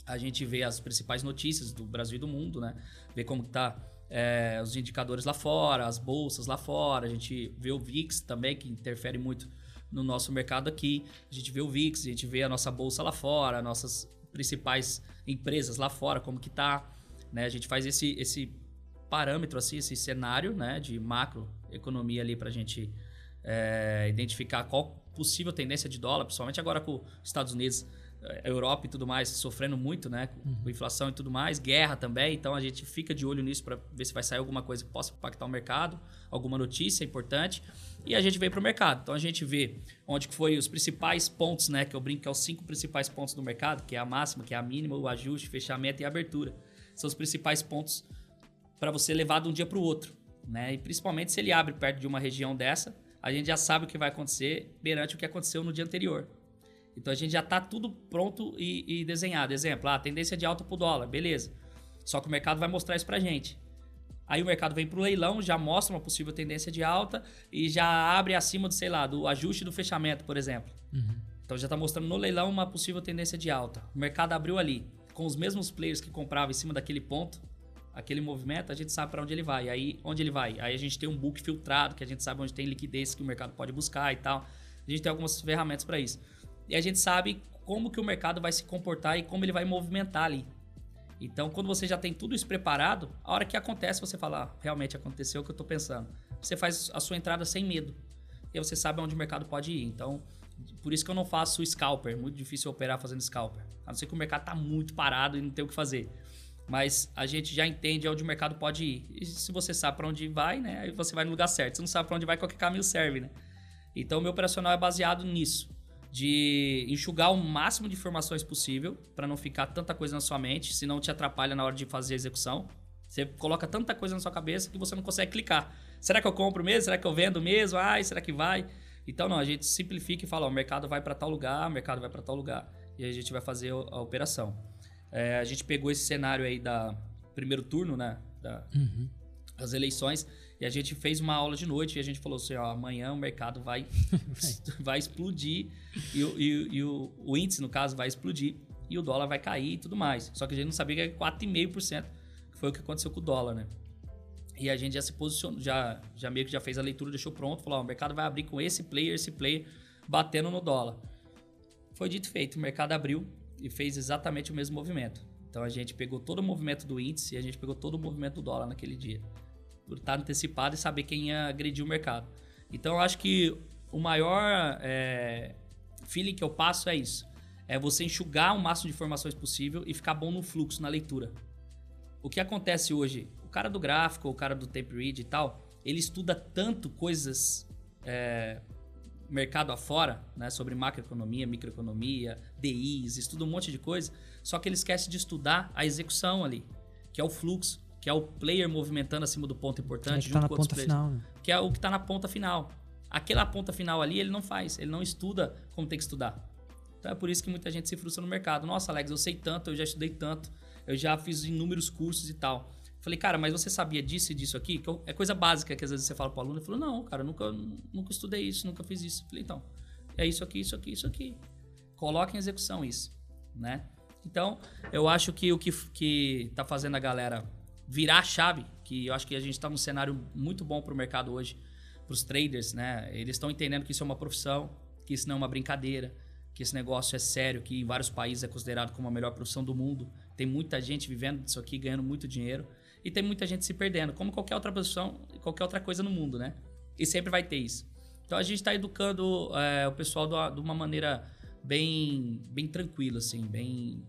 B: a gente vê as principais notícias do Brasil e do mundo, né? Vê como tá é, os indicadores lá fora, as bolsas lá fora, a gente vê o VIX também, que interfere muito no nosso mercado aqui. A gente vê o VIX, a gente vê a nossa bolsa lá fora, nossas principais empresas lá fora, como que tá. Né? A gente faz esse, esse parâmetro, assim, esse cenário né? de macroeconomia ali para a gente é, identificar qual possível tendência de dólar, principalmente agora com os Estados Unidos, eh, Europa e tudo mais sofrendo muito, né? Com, com inflação e tudo mais, guerra também. Então a gente fica de olho nisso para ver se vai sair alguma coisa que possa impactar o mercado, alguma notícia importante. E a gente veio para o mercado. Então a gente vê onde que foi os principais pontos, né? Que eu brinco que é os cinco principais pontos do mercado, que é a máxima, que é a mínima, o ajuste, fechamento e a abertura. São os principais pontos para você levar de um dia para o outro, né? E principalmente se ele abre perto de uma região dessa, a gente já sabe o que vai acontecer perante o que aconteceu no dia anterior. Então a gente já está tudo pronto e, e desenhado. Exemplo, ah, tendência de alta para o dólar, beleza. Só que o mercado vai mostrar isso para gente. Aí o mercado vem para o leilão, já mostra uma possível tendência de alta e já abre acima do, sei lá, do ajuste do fechamento, por exemplo. Então já está mostrando no leilão uma possível tendência de alta. O mercado abriu ali, com os mesmos players que compravam em cima daquele ponto, aquele movimento, a gente sabe para onde ele vai. Aí, onde ele vai? Aí a gente tem um book filtrado, que a gente sabe onde tem liquidez que o mercado pode buscar e tal. A gente tem algumas ferramentas para isso. E a gente sabe como que o mercado vai se comportar e como ele vai movimentar ali. Então, quando você já tem tudo isso preparado, a hora que acontece, você fala, ah, realmente aconteceu o que eu estou pensando. Você faz a sua entrada sem medo. E você sabe onde o mercado pode ir. Então, por isso que eu não faço scalper. Muito difícil operar fazendo scalper. A não ser que o mercado está muito parado e não tem o que fazer. Mas a gente já entende onde o mercado pode ir. E se você sabe para onde vai, né? Aí você vai no lugar certo. Se não sabe para onde vai, qualquer caminho serve, né? Então, meu operacional é baseado nisso de enxugar o máximo de informações possível para não ficar tanta coisa na sua mente, senão te atrapalha na hora de fazer a execução. Você coloca tanta coisa na sua cabeça que você não consegue clicar. Será que eu compro mesmo? Será que eu vendo mesmo? Ai, será que vai? Então não, a gente simplifica e fala, ó, o mercado vai para tal lugar, o mercado vai para tal lugar e a gente vai fazer a operação. É, a gente pegou esse cenário aí da primeiro turno, né, da, uhum. das eleições e a gente fez uma aula de noite e a gente falou assim: ó, amanhã o mercado vai, vai explodir e, o, e, e o, o, índice, no caso, vai explodir e o dólar vai cair e tudo mais. Só que a gente não sabia que era 4,5%, que foi o que aconteceu com o dólar, né? E a gente já se posicionou, já, já meio que já fez a leitura, deixou pronto, falou: ó, o mercado vai abrir com esse player, esse player batendo no dólar. Foi dito e feito, o mercado abriu e fez exatamente o mesmo movimento. Então a gente pegou todo o movimento do índice e a gente pegou todo o movimento do dólar naquele dia por estar antecipado e saber quem ia agredir o mercado. Então eu acho que o maior é, feeling que eu passo é isso. É você enxugar o máximo de informações possível e ficar bom no fluxo, na leitura. O que acontece hoje? O cara do gráfico, o cara do tape read e tal, ele estuda tanto coisas é, mercado afora, né, sobre macroeconomia, microeconomia, DIs, estuda um monte de coisa, só que ele esquece de estudar a execução ali, que é o fluxo que é o player movimentando acima do ponto importante.
A: Que tá na ponta final. Né?
B: Que é o que está na ponta final. Aquela ponta final ali, ele não faz, ele não estuda como tem que estudar. Então é por isso que muita gente se frustra no mercado. Nossa, Alex, eu sei tanto, eu já estudei tanto, eu já fiz inúmeros cursos e tal. Falei, cara, mas você sabia disso e disso aqui? Que é coisa básica que às vezes você fala para o aluno. Ele falou, não, cara, nunca, nunca estudei isso, nunca fiz isso. Falei, então, é isso aqui, isso aqui, isso aqui. Coloque em execução isso, né? Então, eu acho que o que, que tá fazendo a galera virar a chave, que eu acho que a gente está num cenário muito bom para o mercado hoje, para os traders, né? Eles estão entendendo que isso é uma profissão, que isso não é uma brincadeira, que esse negócio é sério, que em vários países é considerado como a melhor profissão do mundo. Tem muita gente vivendo disso aqui, ganhando muito dinheiro, e tem muita gente se perdendo, como qualquer outra profissão, qualquer outra coisa no mundo, né? E sempre vai ter isso. Então a gente está educando é, o pessoal de uma maneira bem, bem tranquila, assim, bem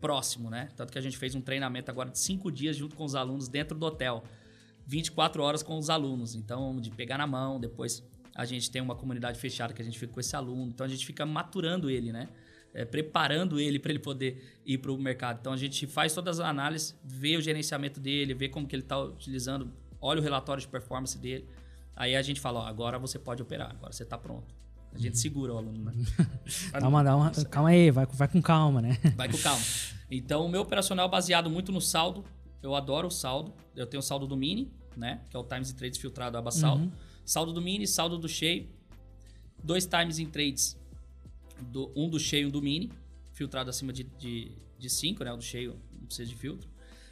B: próximo, né? Tanto que a gente fez um treinamento agora de cinco dias junto com os alunos dentro do hotel. 24 horas com os alunos. Então, de pegar na mão, depois a gente tem uma comunidade fechada que a gente fica com esse aluno. Então, a gente fica maturando ele, né? É, preparando ele para ele poder ir para o mercado. Então, a gente faz todas as análises, vê o gerenciamento dele, vê como que ele está utilizando, olha o relatório de performance dele. Aí a gente fala, ó, agora você pode operar, agora você está pronto. A gente segura o aluno, né?
A: calma, dá uma, calma aí, vai, vai com calma, né?
B: Vai com calma. Então, o meu operacional é baseado muito no saldo. Eu adoro o saldo. Eu tenho o saldo do Mini, né? Que é o Times in Trades filtrado aba saldo. Uhum. Saldo do Mini, saldo do cheio. Dois Times in Trades. Do, um do cheio e um do Mini. Filtrado acima de 5, de, de cinco, né? O do cheio não precisa de filtro.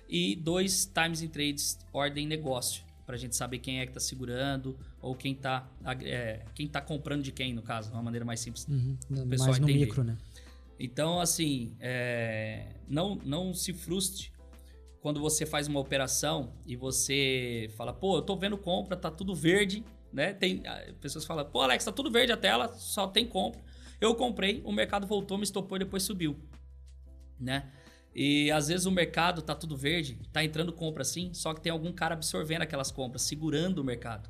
B: E dois Times in Trades ordem negócio para a gente saber quem é que está segurando ou quem está é, quem tá comprando de quem, no caso, de uma maneira mais simples.
A: Uhum. pessoal mais no entender. micro, né?
B: Então, assim, é, não, não se frustre quando você faz uma operação e você fala, pô, eu tô vendo compra, tá tudo verde, né? Tem pessoas falam, pô, Alex, tá tudo verde a tela, só tem compra. Eu comprei, o mercado voltou, me estopou e depois subiu, né? E às vezes o mercado tá tudo verde, tá entrando compra sim, só que tem algum cara absorvendo aquelas compras, segurando o mercado.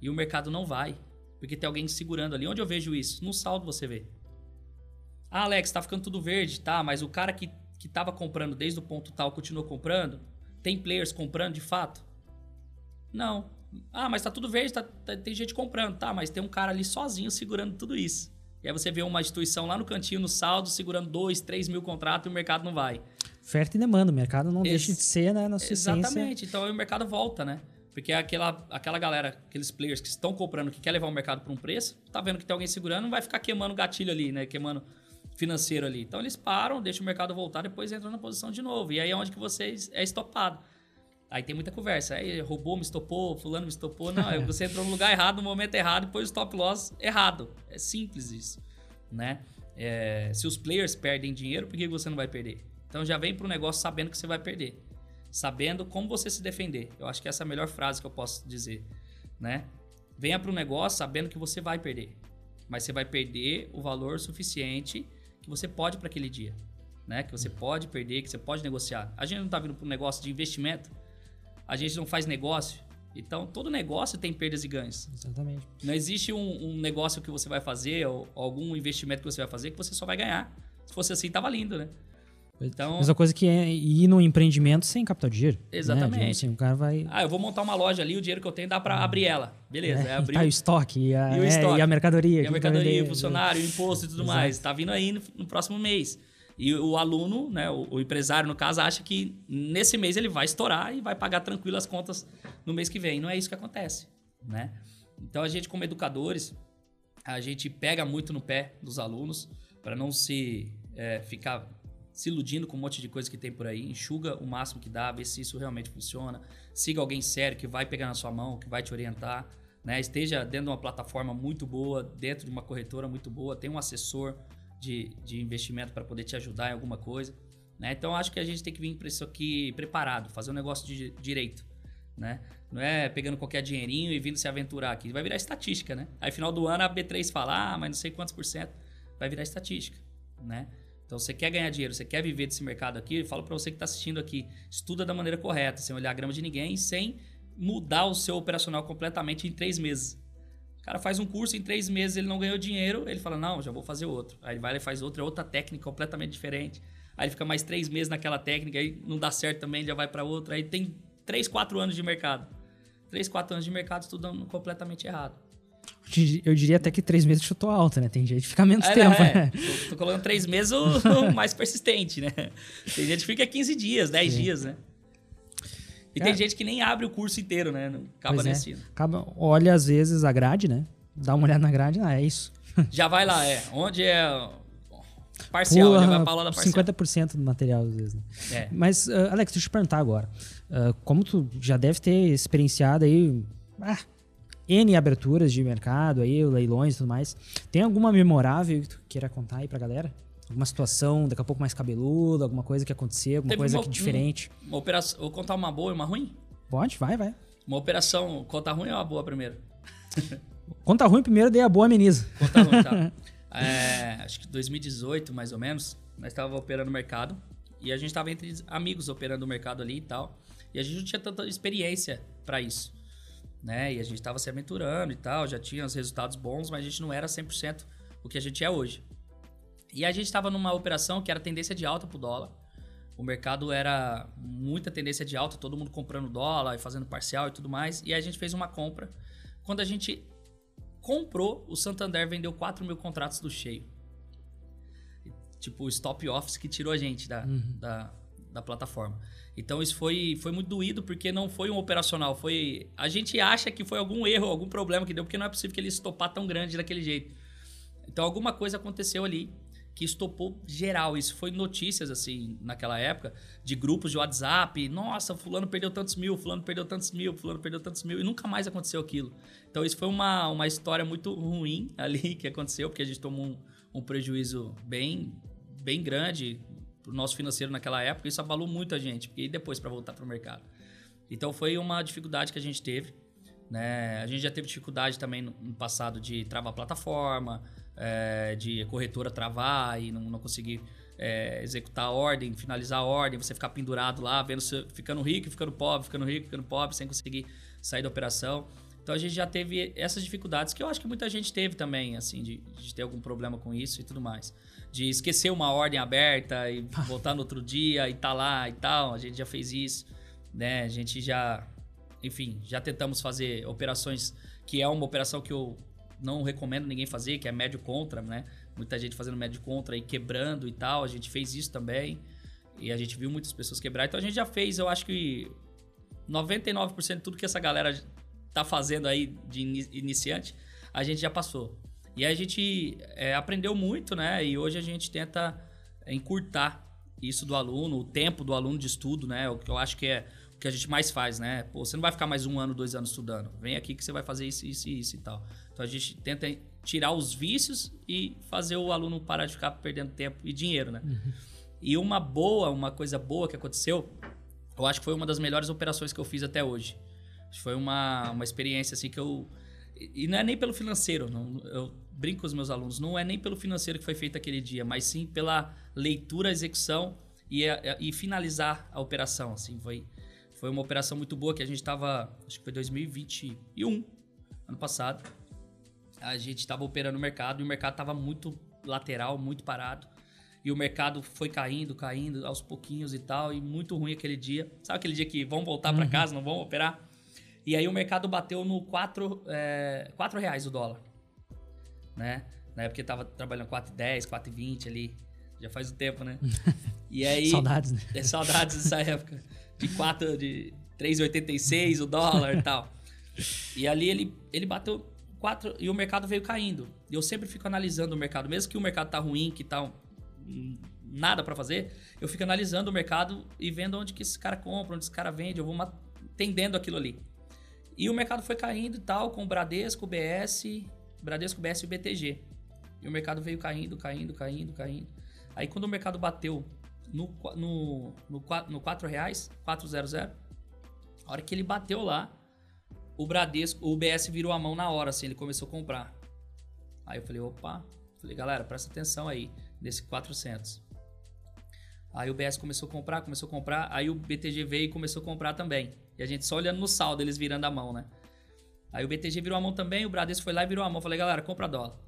B: E o mercado não vai, porque tem alguém segurando ali. Onde eu vejo isso? No saldo você vê. Ah, Alex, tá ficando tudo verde, tá, mas o cara que, que tava comprando desde o ponto tal continuou comprando? Tem players comprando de fato? Não. Ah, mas tá tudo verde, tá, tá, tem gente comprando, tá, mas tem um cara ali sozinho segurando tudo isso. E aí você vê uma instituição lá no cantinho, no saldo, segurando 2, 3 mil contratos e o mercado não vai.
A: Oferta e demanda, o mercado não deixa de ser, né, na sua
B: Exatamente, então aí o mercado volta, né? Porque aquela, aquela galera, aqueles players que estão comprando, que quer levar o mercado para um preço, tá vendo que tem alguém segurando, não vai ficar queimando gatilho ali, né? Queimando financeiro ali. Então eles param, deixam o mercado voltar, depois entram na posição de novo. E aí é onde que você é estopado. Aí tem muita conversa. Aí roubou, me estopou, fulano me estopou. Não, você entrou no lugar errado, no momento errado, depois o stop loss errado. É simples isso, né? É, se os players perdem dinheiro, por que você não vai perder? Então já vem para o negócio sabendo que você vai perder. Sabendo como você se defender. Eu acho que essa é a melhor frase que eu posso dizer. Né? Venha para o negócio sabendo que você vai perder. Mas você vai perder o valor suficiente que você pode para aquele dia. Né? Que você pode perder, que você pode negociar. A gente não está vindo para um negócio de investimento. A gente não faz negócio. Então, todo negócio tem perdas e ganhos.
A: Exatamente.
B: Não existe um, um negócio que você vai fazer ou algum investimento que você vai fazer que você só vai ganhar. Se fosse assim, tava lindo, né?
A: Então, Mesma coisa que é ir no empreendimento sem captar dinheiro.
B: Né? Exatamente. Né?
A: Assim, o cara vai.
B: Ah, eu vou montar uma loja ali, o dinheiro que eu tenho dá para abrir ela. Beleza, é, abrir.
A: Tá, o estoque e a, e o estoque, é, e a mercadoria.
B: E a mercadoria, o funcionário, o imposto e tudo Exato. mais. Tá vindo aí no, no, próximo mês. E o aluno, né, o, o, empresário, no caso, acha que nesse mês ele vai estourar e vai pagar tranquilo as contas no mês que vem. Não é isso que acontece, né? Então a gente, como educadores, a gente pega muito no pé dos alunos para não se é, ficar se iludindo com um monte de coisa que tem por aí, enxuga o máximo que dá, vê se isso realmente funciona, siga alguém sério que vai pegar na sua mão, que vai te orientar, né? Esteja dentro de uma plataforma muito boa, dentro de uma corretora muito boa, tem um assessor de, de investimento para poder te ajudar em alguma coisa, né? Então acho que a gente tem que vir para isso aqui preparado, fazer um negócio de direito, né? Não é pegando qualquer dinheirinho e vindo se aventurar aqui, vai virar estatística, né? Aí final do ano a B3 fala, ah, mas não sei quantos por cento, vai virar estatística, né? Então, você quer ganhar dinheiro, você quer viver desse mercado aqui, eu falo para você que está assistindo aqui, estuda da maneira correta, sem olhar a grama de ninguém, sem mudar o seu operacional completamente em três meses. O cara faz um curso, em três meses ele não ganhou dinheiro, ele fala, não, já vou fazer outro. Aí ele vai e faz outro, é outra técnica completamente diferente. Aí ele fica mais três meses naquela técnica, aí não dá certo também, já vai para outra. Aí tem três, quatro anos de mercado. Três, quatro anos de mercado estudando completamente errado.
A: Eu diria até que três meses chutou alto, né? Tem gente que fica menos é, tempo, é.
B: né? Tô, tô, colocando três meses o, mais persistente, né? Tem gente que fica 15 dias, 10 Sim. dias, né? E tem gente que nem abre o curso inteiro, né? acaba pois nesse. É.
A: Acaba, olha às vezes a grade, né? Dá uma olhada na grade, ah, é isso.
B: Já vai lá, é. Onde é parcial, Pula, já vai pra aula da parcial.
A: 50% do material, às vezes. Né? É. Mas, uh, Alex, deixa eu te perguntar agora. Uh, como tu já deve ter experienciado aí... Ah, N aberturas de mercado aí, leilões e tudo mais. Tem alguma memorável que tu queira contar aí pra galera? Alguma situação, daqui a pouco mais cabeluda, alguma coisa que aconteceu, alguma Teve coisa uma, que diferente?
B: Uma operação. Vou contar uma boa e uma ruim?
A: Pode, vai, vai.
B: Uma operação, conta ruim ou uma boa primeiro?
A: conta ruim primeiro, daí a boa ameniza.
B: Conta ruim, tá. é, acho que 2018, mais ou menos, nós estávamos operando o mercado. E a gente estava entre amigos operando o mercado ali e tal. E a gente não tinha tanta experiência para isso né? E a gente estava se aventurando e tal, já tinha os resultados bons, mas a gente não era 100% o que a gente é hoje. E a gente estava numa operação que era tendência de alta pro dólar. O mercado era muita tendência de alta, todo mundo comprando dólar e fazendo parcial e tudo mais. E a gente fez uma compra. Quando a gente comprou, o Santander vendeu 4 mil contratos do cheio. Tipo, o stop office que tirou a gente da, uhum. da, da plataforma. Então isso foi, foi muito doído porque não foi um operacional, foi a gente acha que foi algum erro, algum problema que deu, porque não é possível que ele estopar tão grande daquele jeito. Então alguma coisa aconteceu ali que estopou geral. Isso foi notícias assim naquela época de grupos de WhatsApp, nossa, fulano perdeu tantos mil, fulano perdeu tantos mil, fulano perdeu tantos mil e nunca mais aconteceu aquilo. Então isso foi uma, uma história muito ruim ali que aconteceu, porque a gente tomou um, um prejuízo bem bem grande, pro nosso financeiro naquela época, isso abalou muito a gente, porque depois para voltar para o mercado. Então foi uma dificuldade que a gente teve. Né? A gente já teve dificuldade também no, no passado de travar plataforma, é, de corretora travar e não, não conseguir é, executar a ordem, finalizar a ordem, você ficar pendurado lá, vendo se, ficando rico, ficando pobre, ficando rico, ficando pobre, sem conseguir sair da operação. Então a gente já teve essas dificuldades que eu acho que muita gente teve também, assim, de, de ter algum problema com isso e tudo mais de esquecer uma ordem aberta e voltar no outro dia e tá lá e tal. A gente já fez isso, né? A gente já, enfim, já tentamos fazer operações que é uma operação que eu não recomendo ninguém fazer, que é médio contra, né? Muita gente fazendo médio contra e quebrando e tal. A gente fez isso também. E a gente viu muitas pessoas quebrar. Então a gente já fez, eu acho que 99% de tudo que essa galera tá fazendo aí de iniciante, a gente já passou. E a gente é, aprendeu muito, né? E hoje a gente tenta encurtar isso do aluno, o tempo do aluno de estudo, né? O que eu acho que é que a gente mais faz, né? Pô, você não vai ficar mais um ano, dois anos estudando. Vem aqui que você vai fazer isso, isso isso e tal. Então a gente tenta tirar os vícios e fazer o aluno parar de ficar perdendo tempo e dinheiro, né? Uhum. E uma boa, uma coisa boa que aconteceu, eu acho que foi uma das melhores operações que eu fiz até hoje. Foi uma, uma experiência assim que eu. E não é nem pelo financeiro, não, eu brinco com os meus alunos, não é nem pelo financeiro que foi feito aquele dia, mas sim pela leitura, execução e, e finalizar a operação. Assim, foi, foi uma operação muito boa que a gente estava, acho que foi 2021, ano passado a gente estava operando o mercado e o mercado estava muito lateral, muito parado. E o mercado foi caindo, caindo aos pouquinhos e tal, e muito ruim aquele dia. Sabe aquele dia que vão voltar uhum. para casa, não vão operar? E aí o mercado bateu no 4, é, 4 reais o dólar. Né? Na época eu tava trabalhando 4,10, 4,20 ali. Já faz um tempo, né?
A: E aí. saudades, né?
B: É saudades dessa época. De 4, de 3,86 o dólar e tal. E ali ele, ele bateu quatro, e o mercado veio caindo. Eu sempre fico analisando o mercado, mesmo que o mercado tá ruim, que tá nada para fazer, eu fico analisando o mercado e vendo onde que esse cara compra, onde esse cara vende, eu vou entendendo aquilo ali. E o mercado foi caindo e tal, com o Bradesco, BS, Bradesco, BS e BTG. E o mercado veio caindo, caindo, caindo, caindo. Aí quando o mercado bateu no, no, no, no 4 reais, 400, a hora que ele bateu lá, o Bradesco, o BS virou a mão na hora, assim, ele começou a comprar. Aí eu falei, opa, falei, galera, presta atenção aí, nesse 400. Aí o BS começou a comprar, começou a comprar, aí o BTG veio e começou a comprar também. E a gente só olhando no saldo, eles virando a mão, né? Aí o BTG virou a mão também, o Bradesco foi lá e virou a mão. Falei, galera, compra dólar.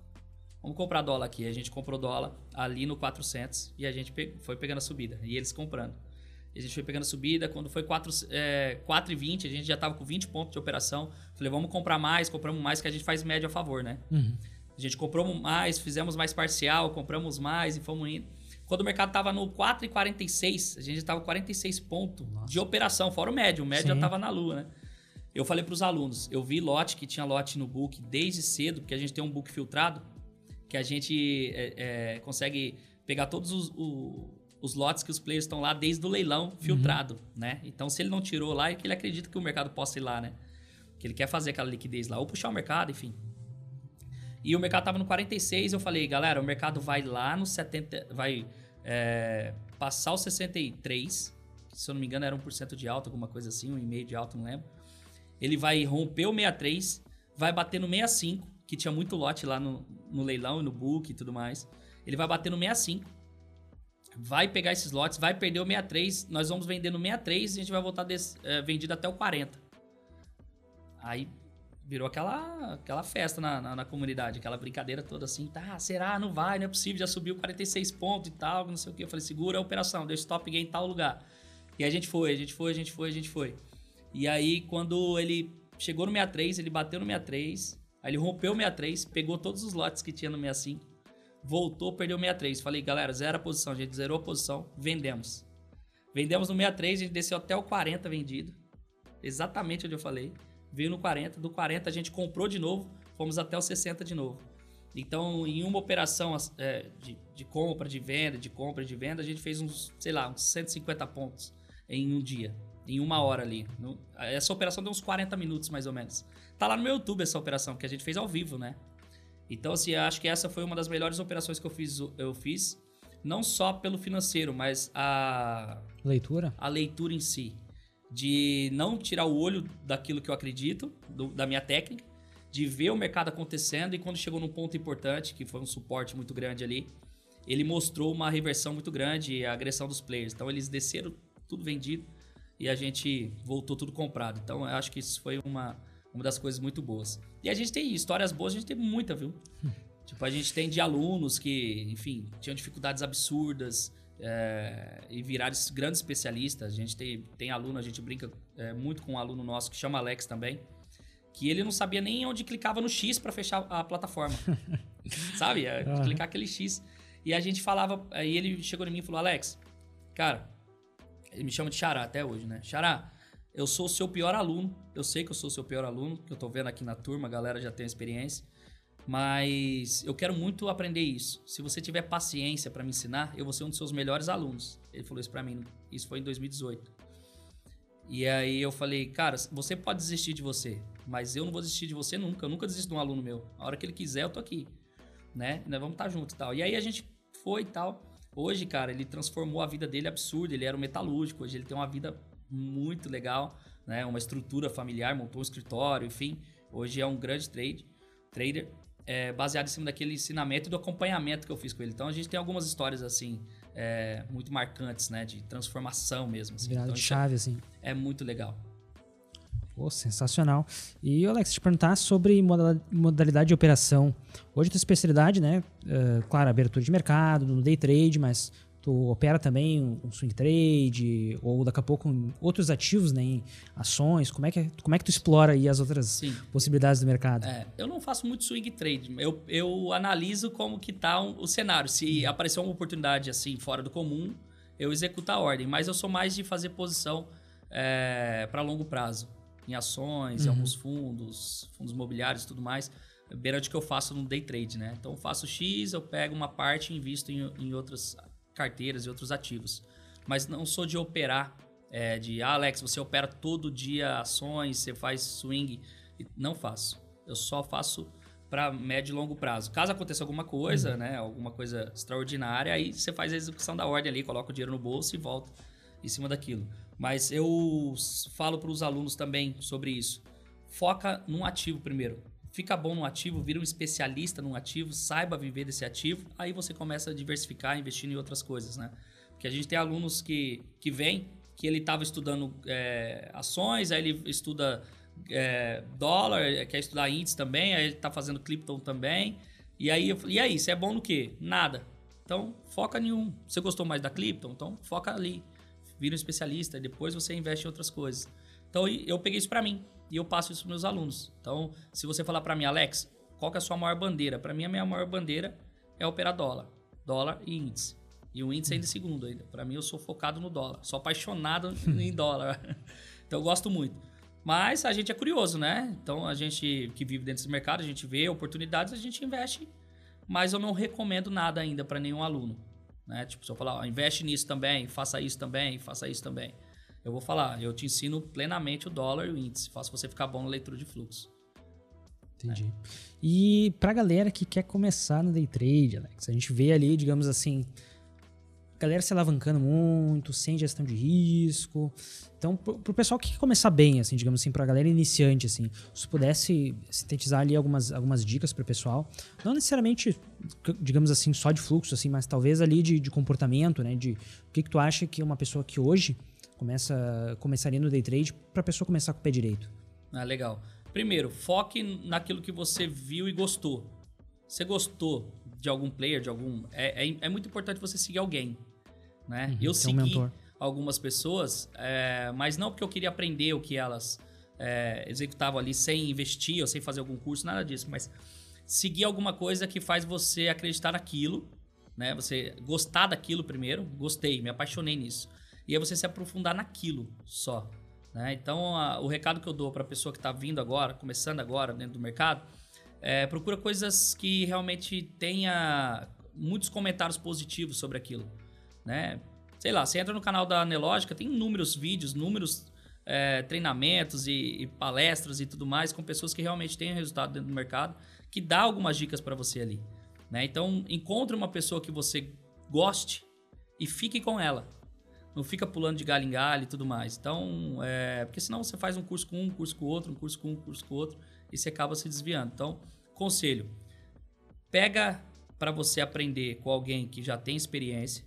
B: Vamos comprar dólar aqui. A gente comprou dólar ali no 400 e a gente foi pegando a subida. E eles comprando. A gente foi pegando subida. Quando foi 4, é, 4,20, a gente já estava com 20 pontos de operação. Falei, vamos comprar mais, compramos mais, que a gente faz média a favor, né? Uhum. A gente comprou mais, fizemos mais parcial, compramos mais e fomos indo. Quando o mercado estava no 4,46, a gente estava 46 pontos Nossa. de operação, fora o médio. O médio Sim. já estava na lua, né? Eu falei para os alunos, eu vi lote que tinha lote no book desde cedo, porque a gente tem um book filtrado, que a gente é, é, consegue pegar todos os, o, os lotes que os players estão lá desde o leilão filtrado, uhum. né? Então, se ele não tirou lá, é que ele acredita que o mercado possa ir lá, né? Que ele quer fazer aquela liquidez lá, ou puxar o mercado, enfim. E o mercado tava no 46, eu falei, galera, o mercado vai lá no 70, vai é, passar o 63, se eu não me engano era 1% de alta, alguma coisa assim, 1,5% de alta, não lembro. Ele vai romper o 63, vai bater no 65, que tinha muito lote lá no, no leilão e no book e tudo mais. Ele vai bater no 65 vai pegar esses lotes, vai perder o 63, nós vamos vender no 63 e a gente vai voltar é, vendido até o 40. Aí virou aquela, aquela festa na, na, na, comunidade, aquela brincadeira toda assim, tá, será? Não vai, não é possível, já subiu 46 pontos e tal, não sei o que. Eu falei, segura a operação, o stop gain em tal lugar. E a gente foi, a gente foi, a gente foi, a gente foi. E aí, quando ele chegou no 63, ele bateu no 63, aí ele rompeu o 63, pegou todos os lotes que tinha no 65, voltou, perdeu 63. Falei, galera, zero a posição, a gente zerou a posição, vendemos. Vendemos no 63, a gente desceu até o 40 vendido. Exatamente onde eu falei. Veio no 40, do 40 a gente comprou de novo, fomos até o 60 de novo. Então, em uma operação é, de, de, compra, de venda, de compra de venda, a gente fez uns, sei lá, uns 150 pontos em um dia, em uma hora ali. Essa operação deu uns 40 minutos mais ou menos. Tá lá no meu YouTube essa operação, que a gente fez ao vivo, né? Então, assim, acho que essa foi uma das melhores operações que eu fiz, eu fiz não só pelo financeiro, mas a
A: leitura,
B: a leitura em si, de não tirar o olho daquilo que eu acredito, do, da minha técnica, de ver o mercado acontecendo e quando chegou num ponto importante, que foi um suporte muito grande ali, ele mostrou uma reversão muito grande e a agressão dos players. Então eles desceram tudo vendido e a gente voltou tudo comprado. Então eu acho que isso foi uma uma das coisas muito boas. E a gente tem histórias boas, a gente tem muita, viu? tipo, a gente tem de alunos que, enfim, tinham dificuldades absurdas é, e viraram grandes especialistas. A gente tem, tem aluno, a gente brinca é, muito com um aluno nosso que chama Alex também, que ele não sabia nem onde clicava no X para fechar a plataforma. Sabe? É, uhum. Clicar aquele X. E a gente falava, aí ele chegou em mim e falou: Alex, cara, ele me chama de Xará até hoje, né? Xará, eu sou o seu pior aluno. Eu sei que eu sou o seu pior aluno, que eu tô vendo aqui na turma, a galera já tem experiência. Mas eu quero muito aprender isso. Se você tiver paciência para me ensinar, eu vou ser um dos seus melhores alunos. Ele falou isso para mim. Isso foi em 2018. E aí eu falei, cara, você pode desistir de você, mas eu não vou desistir de você nunca. Eu nunca desisto de um aluno meu. A hora que ele quiser, eu tô aqui. Né? Nós vamos estar tá juntos e tal. E aí a gente foi e tal. Hoje, cara, ele transformou a vida dele absurdo. Ele era um metalúrgico. Hoje ele tem uma vida muito legal, né? Uma estrutura familiar, montou um escritório, enfim. Hoje é um grande trade, trader, é, baseado em cima daquele ensinamento e do acompanhamento que eu fiz com ele. Então a gente tem algumas histórias assim é, muito marcantes, né? De transformação mesmo. Assim.
A: Virada
B: então,
A: de chave, assim.
B: É muito legal.
A: Pô, sensacional. E, Alex, te perguntar sobre modalidade de operação. Hoje, tua especialidade, né? Uh, claro, abertura de mercado, no day trade, mas tu opera também um swing trade ou daqui a pouco outros ativos, né, em ações. Como é que, como é que tu explora aí as outras Sim. possibilidades do mercado?
B: É, eu não faço muito swing trade. Eu, eu analiso como que tá o cenário. Se aparecer uma oportunidade assim fora do comum, eu executo a ordem. Mas eu sou mais de fazer posição é, para longo prazo em ações, uhum. em alguns fundos, fundos imobiliários e tudo mais, beira de que eu faço no day trade, né? Então eu faço X, eu pego uma parte e invisto em, em outras carteiras e outros ativos. Mas não sou de operar, é, de ah, Alex, você opera todo dia ações, você faz swing. Não faço. Eu só faço para médio e longo prazo. Caso aconteça alguma coisa, uhum. né, alguma coisa extraordinária, aí você faz a execução da ordem ali, coloca o dinheiro no bolso e volta em cima daquilo. Mas eu falo para os alunos também sobre isso. Foca num ativo primeiro. Fica bom no ativo, vira um especialista num ativo, saiba viver desse ativo, aí você começa a diversificar, investindo em outras coisas, né? Porque a gente tem alunos que, que vêm, que ele estava estudando é, ações, aí ele estuda é, dólar, quer estudar índice também, aí ele está fazendo Clipton também. E aí, e aí, você é bom no quê? Nada. Então, foca em um. Você gostou mais da Clipton? Então, foca ali vira um especialista, depois você investe em outras coisas. Então eu peguei isso para mim e eu passo isso para meus alunos. Então, se você falar para mim, Alex, qual que é a sua maior bandeira? Para mim a minha maior bandeira é operar dólar, dólar e índice. E o índice ainda é segundo ainda. Para mim eu sou focado no dólar, sou apaixonado em dólar. Então eu gosto muito. Mas a gente é curioso, né? Então a gente que vive dentro desse mercado, a gente vê oportunidades, a gente investe. Mas eu não recomendo nada ainda para nenhum aluno. Né? Tipo, se eu falar, ó, investe nisso também, faça isso também, faça isso também. Eu vou falar, eu te ensino plenamente o dólar e o índice, faço você ficar bom na leitura de fluxo.
A: Entendi. É. E pra galera que quer começar no day trade, Alex, a gente vê ali, digamos assim, galera se alavancando muito, sem gestão de risco. Então, pro, pro pessoal que quer começar bem, assim, digamos assim, pra galera iniciante, assim, se pudesse sintetizar ali algumas, algumas dicas pro pessoal, não necessariamente, digamos assim, só de fluxo, assim, mas talvez ali de, de comportamento, né, de o que, que tu acha que uma pessoa que hoje começa, começaria no day trade pra pessoa começar com o pé direito?
B: Ah, legal. Primeiro, foque naquilo que você viu e gostou. Você gostou de algum player, de algum. É, é, é muito importante você seguir alguém. Né? Uhum, eu segui um algumas pessoas, é, mas não porque eu queria aprender o que elas é, executavam ali sem investir ou sem fazer algum curso, nada disso, mas seguir alguma coisa que faz você acreditar naquilo, né? Você gostar daquilo primeiro, gostei, me apaixonei nisso. E aí você se aprofundar naquilo só. Né? Então, a, o recado que eu dou para a pessoa que está vindo agora, começando agora dentro do mercado, é, procura coisas que realmente tenha muitos comentários positivos sobre aquilo, né? Sei lá, você entra no canal da Anelógica, tem inúmeros vídeos, inúmeros é, treinamentos e, e, palestras e tudo mais com pessoas que realmente têm resultado dentro do mercado, que dá algumas dicas para você ali, né? Então, encontre uma pessoa que você goste e fique com ela. Não fica pulando de galho em galho e tudo mais. Então, é, porque senão você faz um curso com um, um curso com outro, um curso com um, um curso com outro e você acaba se desviando. Então, conselho: pega para você aprender com alguém que já tem experiência,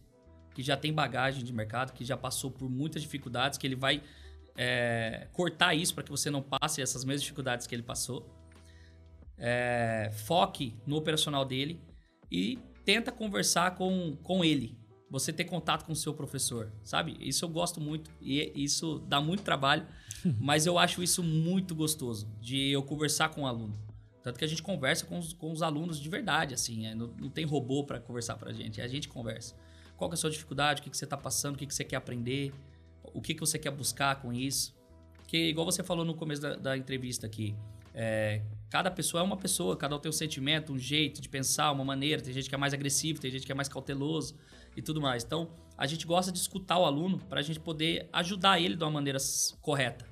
B: que já tem bagagem de mercado, que já passou por muitas dificuldades, que ele vai é, cortar isso para que você não passe essas mesmas dificuldades que ele passou. É, foque no operacional dele e tenta conversar com, com ele. Você ter contato com o seu professor, sabe? Isso eu gosto muito e isso dá muito trabalho, mas eu acho isso muito gostoso de eu conversar com o aluno. Tanto que a gente conversa com os, com os alunos de verdade, assim. É, não, não, tem robô para conversar para a gente, é a gente conversa. Qual é a sua dificuldade? O que, que você está passando? O que, que você quer aprender? O que, que você quer buscar com isso? Porque, igual você falou no começo da, da entrevista aqui, é, cada pessoa é uma pessoa, cada um tem um sentimento, um jeito de pensar, uma maneira. Tem gente que é mais agressivo, tem gente que é mais cauteloso e tudo mais. Então, a gente gosta de escutar o aluno para a gente poder ajudar ele de uma maneira correta.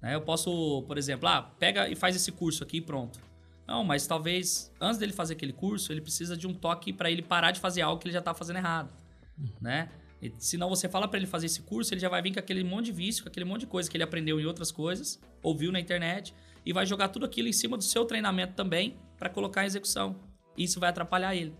B: Né? Eu posso, por exemplo, ah, pega e faz esse curso aqui e pronto. Não, mas talvez antes dele fazer aquele curso, ele precisa de um toque para ele parar de fazer algo que ele já está fazendo errado, uhum. né? E, senão você fala para ele fazer esse curso, ele já vai vir com aquele monte de vício, com aquele monte de coisa que ele aprendeu em outras coisas, ouviu na internet e vai jogar tudo aquilo em cima do seu treinamento também para colocar em execução. Isso vai atrapalhar ele.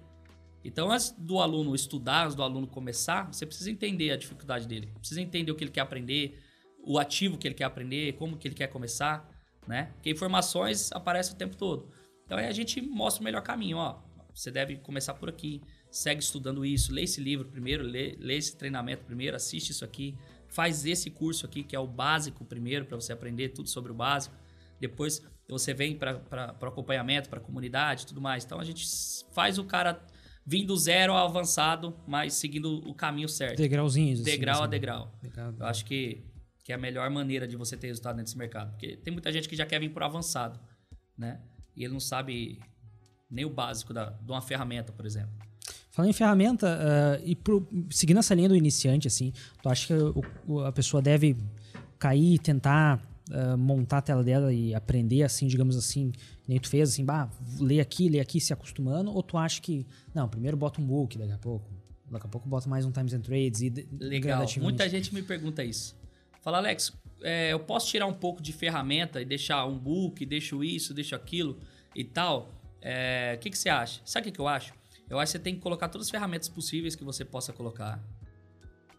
B: Então, antes do aluno estudar, antes do aluno começar, você precisa entender a dificuldade dele, precisa entender o que ele quer aprender, o ativo que ele quer aprender, como que ele quer começar, né? Porque informações aparecem o tempo todo. Então, aí a gente mostra o melhor caminho, ó. Você deve começar por aqui, segue estudando isso, lê esse livro primeiro, lê, lê esse treinamento primeiro, assiste isso aqui, faz esse curso aqui, que é o básico primeiro, para você aprender tudo sobre o básico. Depois você vem para o acompanhamento, para a comunidade tudo mais. Então a gente faz o cara vir do zero ao avançado, mas seguindo o caminho certo.
A: Degrauzinhos.
B: Degrau assim, a degrau. degrau. Eu acho que, que é a melhor maneira de você ter resultado nesse mercado. Porque tem muita gente que já quer vir o avançado, né? E ele não sabe nem o básico da, de uma ferramenta, por exemplo.
A: Falando em ferramenta, uh, e pro, seguindo essa linha do iniciante, assim, tu acha que o, a pessoa deve cair e tentar uh, montar a tela dela e aprender, assim, digamos assim, nem tu fez, assim, bah, lê aqui, lê aqui, se acostumando, ou tu acha que, não, primeiro bota um book, daqui a pouco, daqui a pouco bota mais um Times and Trades e
B: Legal, muita gente me pergunta isso. Fala, Alex, é, eu posso tirar um pouco de ferramenta e deixar um book, deixo isso, deixo aquilo e tal? O é, que, que você acha? Sabe o que, que eu acho? Eu acho que você tem que colocar todas as ferramentas possíveis que você possa colocar,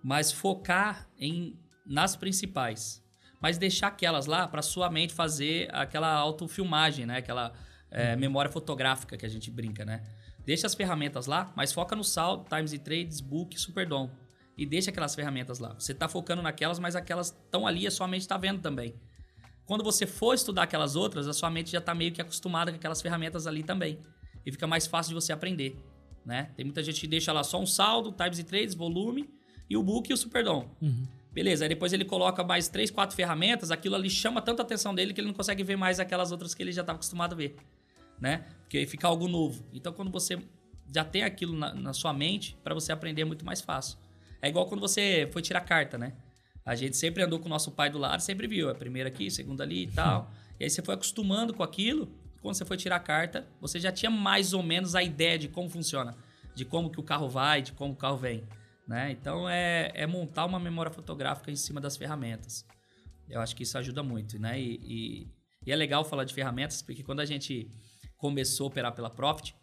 B: mas focar em nas principais, mas deixar aquelas lá para sua mente fazer aquela autofilmagem, né? Aquela é, uhum. memória fotográfica que a gente brinca, né? Deixa as ferramentas lá, mas foca no saldo, Times e Trades, Book, Superdom. E deixa aquelas ferramentas lá. Você está focando naquelas, mas aquelas estão ali e a sua mente está vendo também. Quando você for estudar aquelas outras, a sua mente já está meio que acostumada com aquelas ferramentas ali também. E fica mais fácil de você aprender né? Tem muita gente que deixa lá só um saldo, Times e Trades, volume e o book e o Superdom. Uhum. Beleza, aí depois ele coloca mais três, quatro ferramentas, aquilo ali chama tanta atenção dele que ele não consegue ver mais aquelas outras que ele já estava acostumado a ver, né? Porque fica algo novo. Então, quando você já tem aquilo na, na sua mente, para você aprender é muito mais fácil. É igual quando você foi tirar carta, né? A gente sempre andou com o nosso pai do lado, sempre viu, a primeira aqui, a segunda ali e tal. e aí você foi acostumando com aquilo, quando você foi tirar a carta, você já tinha mais ou menos a ideia de como funciona, de como que o carro vai, de como o carro vem. Né? Então é, é montar uma memória fotográfica em cima das ferramentas. Eu acho que isso ajuda muito. Né? E, e, e é legal falar de ferramentas, porque quando a gente começou a operar pela Profit,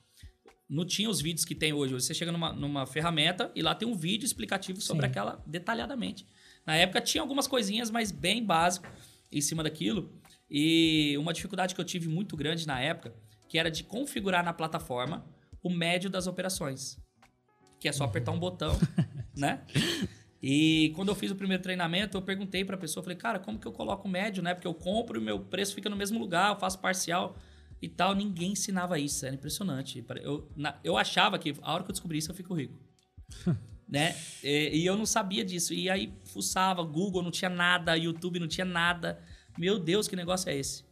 B: não tinha os vídeos que tem hoje. Hoje você chega numa, numa ferramenta e lá tem um vídeo explicativo sobre Sim. aquela detalhadamente. Na época tinha algumas coisinhas, mas bem básico em cima daquilo. E uma dificuldade que eu tive muito grande na época, que era de configurar na plataforma o médio das operações. Que é só apertar um botão, né? E quando eu fiz o primeiro treinamento, eu perguntei para a pessoa, falei, cara, como que eu coloco o médio, né? Porque eu compro e meu preço fica no mesmo lugar, eu faço parcial e tal. Ninguém ensinava isso, era impressionante. Eu, na, eu achava que a hora que eu descobri isso, eu fico rico. né? E, e, eu não sabia disso. E aí fuçava, Google não tinha nada, YouTube não tinha nada. Meu Deus, que negócio é esse?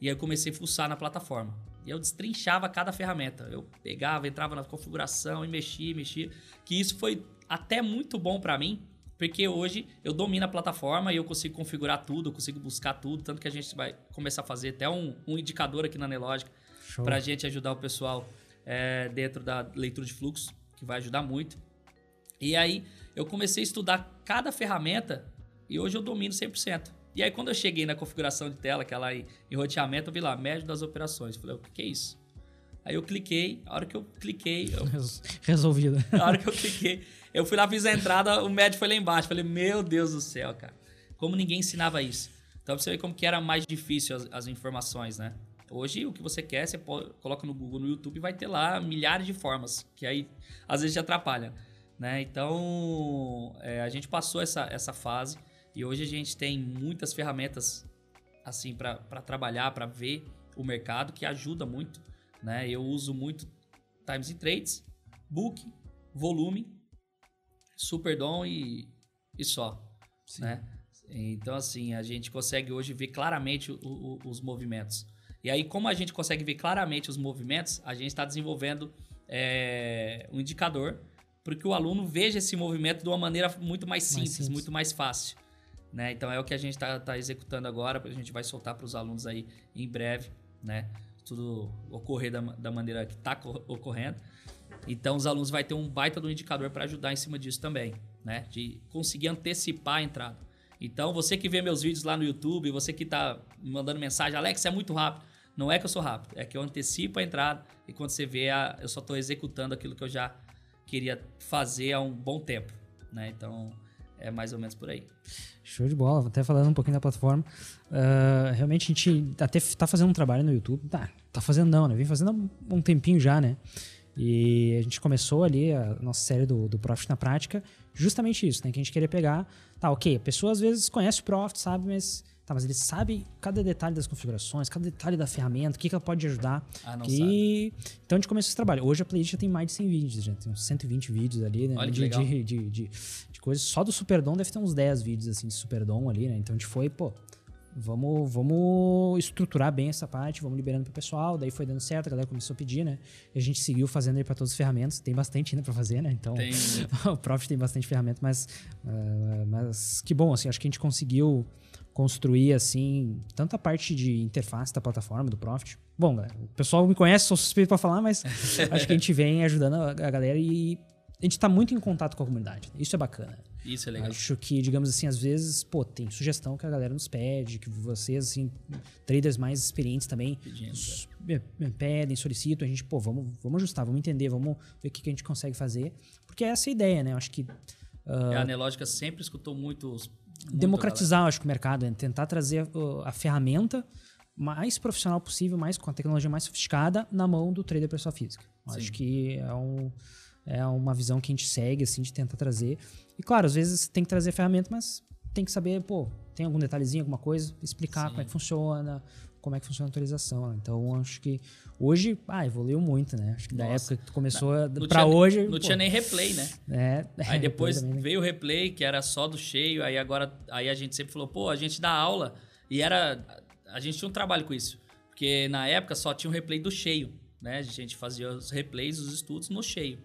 B: E aí eu comecei a fuçar na plataforma. E eu destrinchava cada ferramenta. Eu pegava, entrava na configuração e mexia, mexia. Que isso foi até muito bom para mim, porque hoje eu domino a plataforma e eu consigo configurar tudo, eu consigo buscar tudo. Tanto que a gente vai começar a fazer até um, um indicador aqui na Nelogic para a gente ajudar o pessoal é, dentro da leitura de fluxo, que vai ajudar muito. E aí eu comecei a estudar cada ferramenta e hoje eu domino 100%. E aí, quando eu cheguei na configuração de tela, aquela em, em roteamento, eu vi lá, médio das operações. Falei, o que é isso? Aí eu cliquei, a hora que eu cliquei. Eu...
A: Resolvido.
B: A hora que eu cliquei, eu fui lá, fiz a entrada, o médio foi lá embaixo. Falei, meu Deus do céu, cara. Como ninguém ensinava isso. Então, pra você ver como que era mais difícil as, as informações, né? Hoje, o que você quer, você coloca no Google, no YouTube, vai ter lá milhares de formas, que aí às vezes te atrapalha. Né? Então, é, a gente passou essa, essa fase. E hoje a gente tem muitas ferramentas assim para trabalhar, para ver o mercado, que ajuda muito. Né? Eu uso muito Times and Trades, Book, Volume, Superdom e, e só. Né? Então, assim, a gente consegue hoje ver claramente o, o, os movimentos. E aí, como a gente consegue ver claramente os movimentos, a gente está desenvolvendo é, um indicador para que o aluno veja esse movimento de uma maneira muito mais simples, mais simples. muito mais fácil. Né? Então é o que a gente está tá executando agora, a gente vai soltar para os alunos aí em breve, né? Tudo ocorrer da, da maneira que está ocorrendo. Então os alunos vão ter um baita do indicador para ajudar em cima disso também, né? De conseguir antecipar a entrada. Então você que vê meus vídeos lá no YouTube, você que está mandando mensagem, Alex, é muito rápido. Não é que eu sou rápido, é que eu antecipo a entrada e quando você vê, eu só estou executando aquilo que eu já queria fazer há um bom tempo, né? Então é mais ou menos por aí.
A: Show de bola, até falando um pouquinho da plataforma. Uh, realmente a gente até tá fazendo um trabalho no YouTube. Tá, tá fazendo não, né? Vem fazendo há um tempinho já, né? E a gente começou ali a nossa série do, do Profit na prática, justamente isso, né? Que a gente queria pegar, tá, ok, a pessoa às vezes conhece o Profit, sabe, mas Tá, mas ele sabe cada detalhe das configurações, cada detalhe da ferramenta, o que, que ela pode ajudar.
B: Ah, não
A: que...
B: sabe.
A: Então a gente começou esse trabalho. Hoje a playlist já tem mais de 100 vídeos, já tem uns 120 vídeos ali, né?
B: Olha
A: de, de, de, de, de coisas. Só do Superdom deve ter uns 10 vídeos assim de Superdom ali, né? Então a gente foi, pô, vamos, vamos estruturar bem essa parte, vamos liberando pro pessoal. Daí foi dando certo, a galera começou a pedir, né? E a gente seguiu fazendo aí para todas as ferramentas. Tem bastante ainda para fazer, né? Então,
B: tem.
A: o Profit tem bastante ferramenta, mas, uh, mas que bom, assim, acho que a gente conseguiu construir assim, tanta parte de interface da plataforma, do Profit. Bom, galera, o pessoal me conhece, sou suspeito para falar, mas acho que a gente vem ajudando a, a galera e a gente está muito em contato com a comunidade. Isso é bacana.
B: Isso é legal.
A: Acho que, digamos assim, às vezes, pô, tem sugestão que a galera nos pede, que vocês, assim, traders mais experientes também pedem, solicitam. A gente, pô, vamos, vamos ajustar, vamos entender, vamos ver o que, que a gente consegue fazer. Porque é essa a ideia, né? Eu acho que.
B: Uh, a Anelógica sempre escutou muito os
A: democratizar, acho que o mercado, é tentar trazer a, a ferramenta mais profissional possível, mais com a tecnologia mais sofisticada na mão do trader pessoa física. Acho que é, um, é uma visão que a gente segue, assim, de tentar trazer. E claro, às vezes tem que trazer ferramenta, mas tem que saber, pô, tem algum detalhezinho, alguma coisa, explicar Sim. como é que funciona, como é que funciona a atualização. Então, acho que hoje, ah, evoluiu muito, né? Acho que da época que tu começou para hoje.
B: Não
A: pô,
B: tinha nem replay, né?
A: É,
B: aí depois também, né? veio o replay, que era só do cheio, aí agora aí a gente sempre falou, pô, a gente dá aula e era a gente tinha um trabalho com isso, porque na época só tinha o replay do cheio, né? A gente fazia os replays, os estudos no cheio,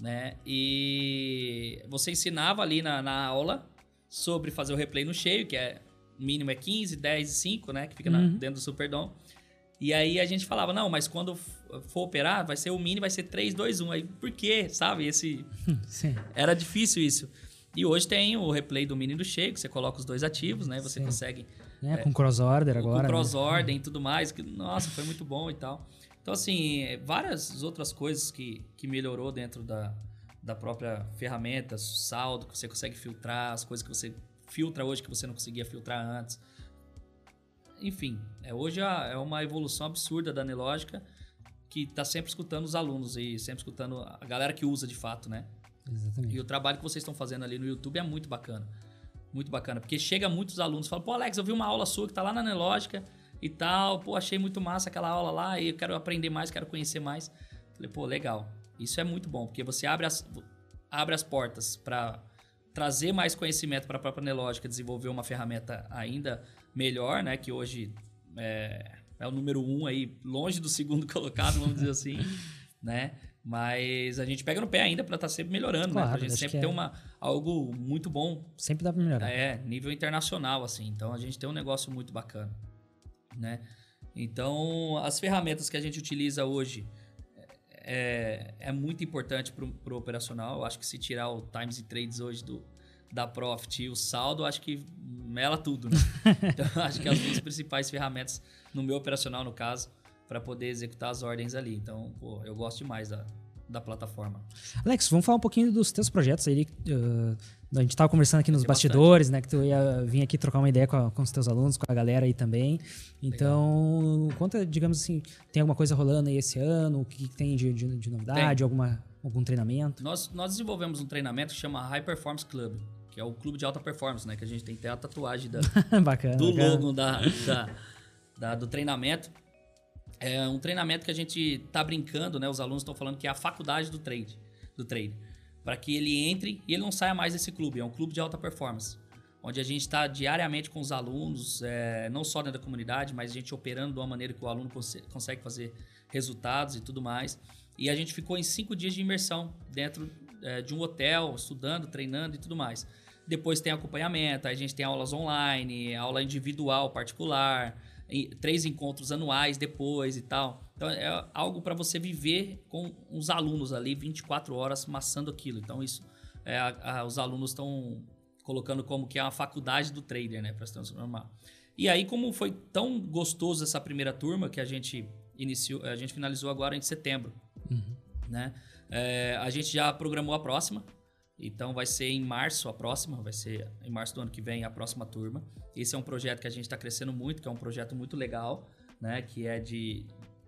B: né? E você ensinava ali na, na aula sobre fazer o replay no cheio, que é mínimo é 15, 10 e 5, né? Que fica uhum. na, dentro do Superdome. E aí a gente falava, não, mas quando for operar, vai ser o mini, vai ser 3, 2, 1. Aí, por quê? Sabe? Esse...
A: Sim.
B: Era difícil isso. E hoje tem o replay do mini do cheio, que você coloca os dois ativos, né? Você Sim. consegue...
A: É, é, com cross-order agora. Com
B: né? cross-order né? e tudo mais. Que, nossa, foi muito bom e tal. Então, assim, várias outras coisas que, que melhorou dentro da, da própria ferramenta, saldo, que você consegue filtrar, as coisas que você filtra hoje que você não conseguia filtrar antes. Enfim, é, hoje é uma evolução absurda da Nelógica que está sempre escutando os alunos e sempre escutando a galera que usa de fato, né?
A: Exatamente.
B: E o trabalho que vocês estão fazendo ali no YouTube é muito bacana. Muito bacana, porque chega muitos alunos e falam, pô, Alex, eu vi uma aula sua que tá lá na Nelógica e tal, pô, achei muito massa aquela aula lá e eu quero aprender mais, quero conhecer mais. Falei, pô, legal. Isso é muito bom, porque você abre as, abre as portas para trazer mais conhecimento para a própria Nelógica, desenvolver uma ferramenta ainda melhor, né? Que hoje é, é o número um aí, longe do segundo colocado, vamos dizer assim, né? Mas a gente pega no pé ainda para estar tá sempre melhorando, claro, né? Pra gente sempre ter é. uma, algo muito bom.
A: Sempre dá para melhorar.
B: É, nível internacional, assim. Então a gente tem um negócio muito bacana, né? Então as ferramentas que a gente utiliza hoje é, é muito importante para o operacional. Eu acho que se tirar o Times e Trades hoje do, da Profit e o saldo, acho que mela tudo. Né? então, acho que as minhas principais ferramentas no meu operacional, no caso, para poder executar as ordens ali. Então, pô, eu gosto demais da, da plataforma.
A: Alex, vamos falar um pouquinho dos teus projetos aí. Uh, a gente estava conversando aqui nos Tem bastidores, bastante. né? Que tu ia vir aqui trocar uma ideia com, a, com, os teus alunos, com a galera aí também. Então, Legal. conta, digamos assim, tem alguma coisa rolando aí esse ano? O que, que tem de, de, de novidade? Alguma, algum treinamento?
B: Nós, nós desenvolvemos um treinamento que chama High Performance Club, que é o clube de alta performance, né? Que a gente tem até a tatuagem da,
A: bacana,
B: do
A: bacana.
B: logo da, da, da, do treinamento. É um treinamento que a gente tá brincando, né? Os alunos estão falando que é a faculdade do trade, do trade, para que ele entre e ele não saia mais desse clube. É um clube de alta performance, onde a gente está diariamente com os alunos, é, não só dentro da comunidade, mas a gente operando de uma maneira que o aluno cons consegue fazer resultados e tudo mais. E a gente ficou em cinco dias de imersão dentro é, de um hotel, estudando, treinando e tudo mais. Depois tem acompanhamento, a gente tem aulas online, aula individual, particular, três encontros anuais depois e tal. Então é algo para você viver com os alunos ali 24 horas maçando aquilo. Então isso é, a, a, os alunos estão colocando como que é uma faculdade do trader, né, para se transformar. E aí como foi tão gostoso essa primeira turma que a gente iniciou, a gente finalizou agora em setembro, uhum. né? É, a gente já programou a próxima. Então vai ser em março a próxima, vai ser em março do ano que vem a próxima turma. Esse é um projeto que a gente está crescendo muito, que é um projeto muito legal, né? Que é de,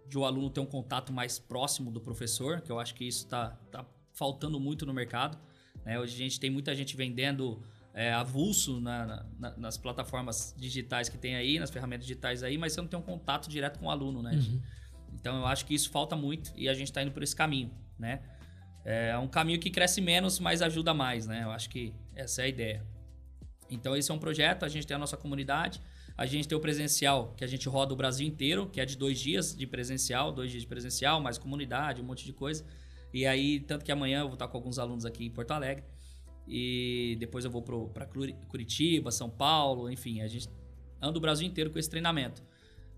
B: de o aluno ter um contato mais próximo do professor, que eu acho que isso está tá faltando muito no mercado. Né? Hoje a gente tem muita gente vendendo é, avulso na, na, nas plataformas digitais que tem aí, nas ferramentas digitais aí, mas você não tem um contato direto com o aluno, né? Uhum. Então eu acho que isso falta muito e a gente está indo por esse caminho, né? É um caminho que cresce menos, mas ajuda mais, né? Eu acho que essa é a ideia. Então esse é um projeto, a gente tem a nossa comunidade, a gente tem o presencial, que a gente roda o Brasil inteiro, que é de dois dias de presencial, dois dias de presencial, mais comunidade, um monte de coisa. E aí, tanto que amanhã eu vou estar com alguns alunos aqui em Porto Alegre. E depois eu vou para Curitiba, São Paulo, enfim, a gente anda o Brasil inteiro com esse treinamento.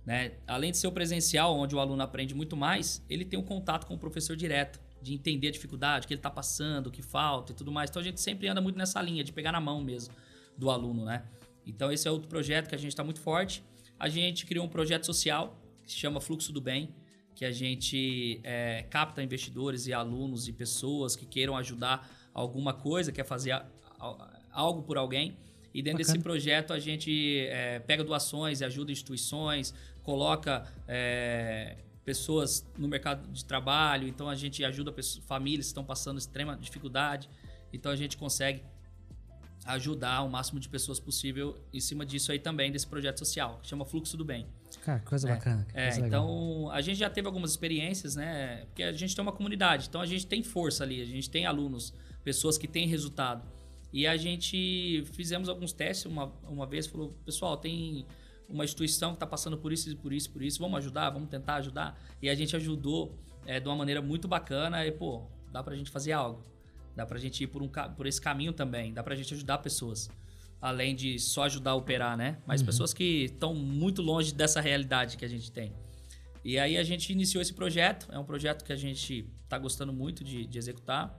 B: Né? Além de ser o presencial, onde o aluno aprende muito mais, ele tem um contato com o professor direto de entender a dificuldade, o que ele está passando, o que falta e tudo mais. Então a gente sempre anda muito nessa linha de pegar na mão mesmo do aluno, né? Então esse é outro projeto que a gente está muito forte. A gente criou um projeto social que se chama Fluxo do Bem, que a gente é, capta investidores e alunos e pessoas que queiram ajudar alguma coisa, quer fazer a, a, algo por alguém. E dentro Bacana. desse projeto a gente é, pega doações e ajuda instituições, coloca é, pessoas no mercado de trabalho, então a gente ajuda pessoas, famílias que estão passando extrema dificuldade, então a gente consegue ajudar o máximo de pessoas possível em cima disso aí também, desse projeto social, que chama Fluxo do Bem.
A: Cara, coisa
B: é,
A: bacana.
B: É, então a gente já teve algumas experiências, né? Porque a gente tem uma comunidade, então a gente tem força ali, a gente tem alunos, pessoas que têm resultado. E a gente fizemos alguns testes uma, uma vez, falou, pessoal, tem uma instituição que está passando por isso, por isso, por isso, vamos ajudar, vamos tentar ajudar. E a gente ajudou é, de uma maneira muito bacana e, pô, dá para a gente fazer algo. Dá para a gente ir por, um, por esse caminho também, dá para a gente ajudar pessoas. Além de só ajudar a operar, né? Mas uhum. pessoas que estão muito longe dessa realidade que a gente tem. E aí a gente iniciou esse projeto, é um projeto que a gente está gostando muito de, de executar.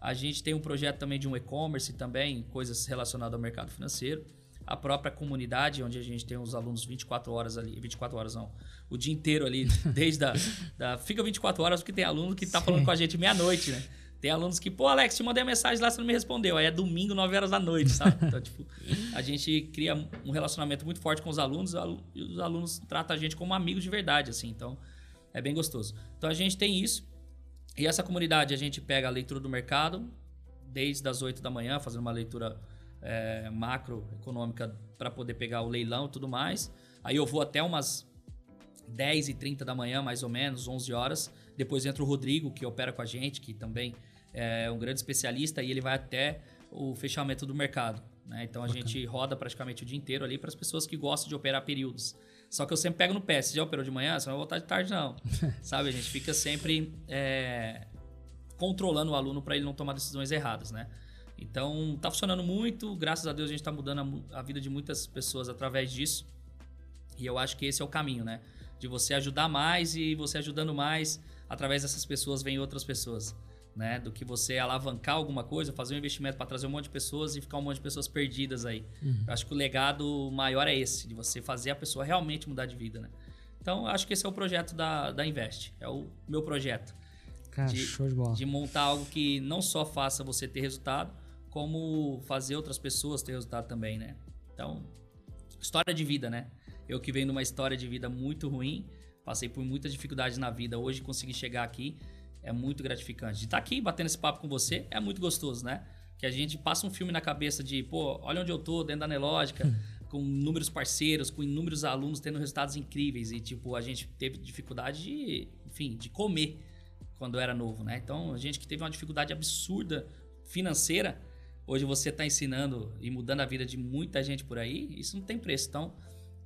B: A gente tem um projeto também de um e-commerce também, coisas relacionadas ao mercado financeiro a própria comunidade, onde a gente tem os alunos 24 horas ali, 24 horas não, o dia inteiro ali, desde a, da, fica 24 horas porque tem aluno que tá Sim. falando com a gente meia-noite, né? Tem alunos que, pô, Alex, te mandei mensagem lá, você não me respondeu. Aí é domingo, 9 horas da noite, sabe? Então, tipo, a gente cria um relacionamento muito forte com os alunos e os alunos tratam a gente como amigos de verdade, assim. Então, é bem gostoso. Então, a gente tem isso. E essa comunidade, a gente pega a leitura do mercado, desde as 8 da manhã, fazendo uma leitura é, macroeconômica para poder pegar o leilão e tudo mais. Aí eu vou até umas 10 e 30 da manhã, mais ou menos, 11 horas. Depois entra o Rodrigo, que opera com a gente, que também é um grande especialista, e ele vai até o fechamento do mercado. Né? Então a Bacana. gente roda praticamente o dia inteiro ali para as pessoas que gostam de operar períodos. Só que eu sempre pego no pé. Se já operou de manhã, você não vai voltar de tarde, não. Sabe? A gente fica sempre é, controlando o aluno para ele não tomar decisões erradas, né? Então, tá funcionando muito. Graças a Deus, a gente está mudando a, a, vida de muitas pessoas através disso. E eu acho que esse é o caminho, né? De você ajudar mais e você ajudando mais, através dessas pessoas, vem outras pessoas. Né? Do que você alavancar alguma coisa, fazer um investimento para trazer um monte de pessoas e ficar um monte de pessoas perdidas aí. Uhum. Eu acho que o legado maior é esse, de você fazer a pessoa realmente mudar de vida, né? Então, acho que esse é o projeto da, da Invest. É o meu projeto.
A: Cara, de, show de bola.
B: De montar algo que não só faça você ter resultado, como fazer outras pessoas ter resultado também, né? Então, história de vida, né? Eu que venho numa história de vida muito ruim, passei por muitas dificuldades na vida, hoje consegui chegar aqui, é muito gratificante. De estar aqui batendo esse papo com você é muito gostoso, né? Que a gente passa um filme na cabeça de, pô, olha onde eu tô, dentro da Nelógica, com inúmeros parceiros, com inúmeros alunos tendo resultados incríveis e, tipo, a gente teve dificuldade de, enfim, de comer quando era novo, né? Então, a gente que teve uma dificuldade absurda financeira, hoje você está ensinando e mudando a vida de muita gente por aí, isso não tem preço. Então,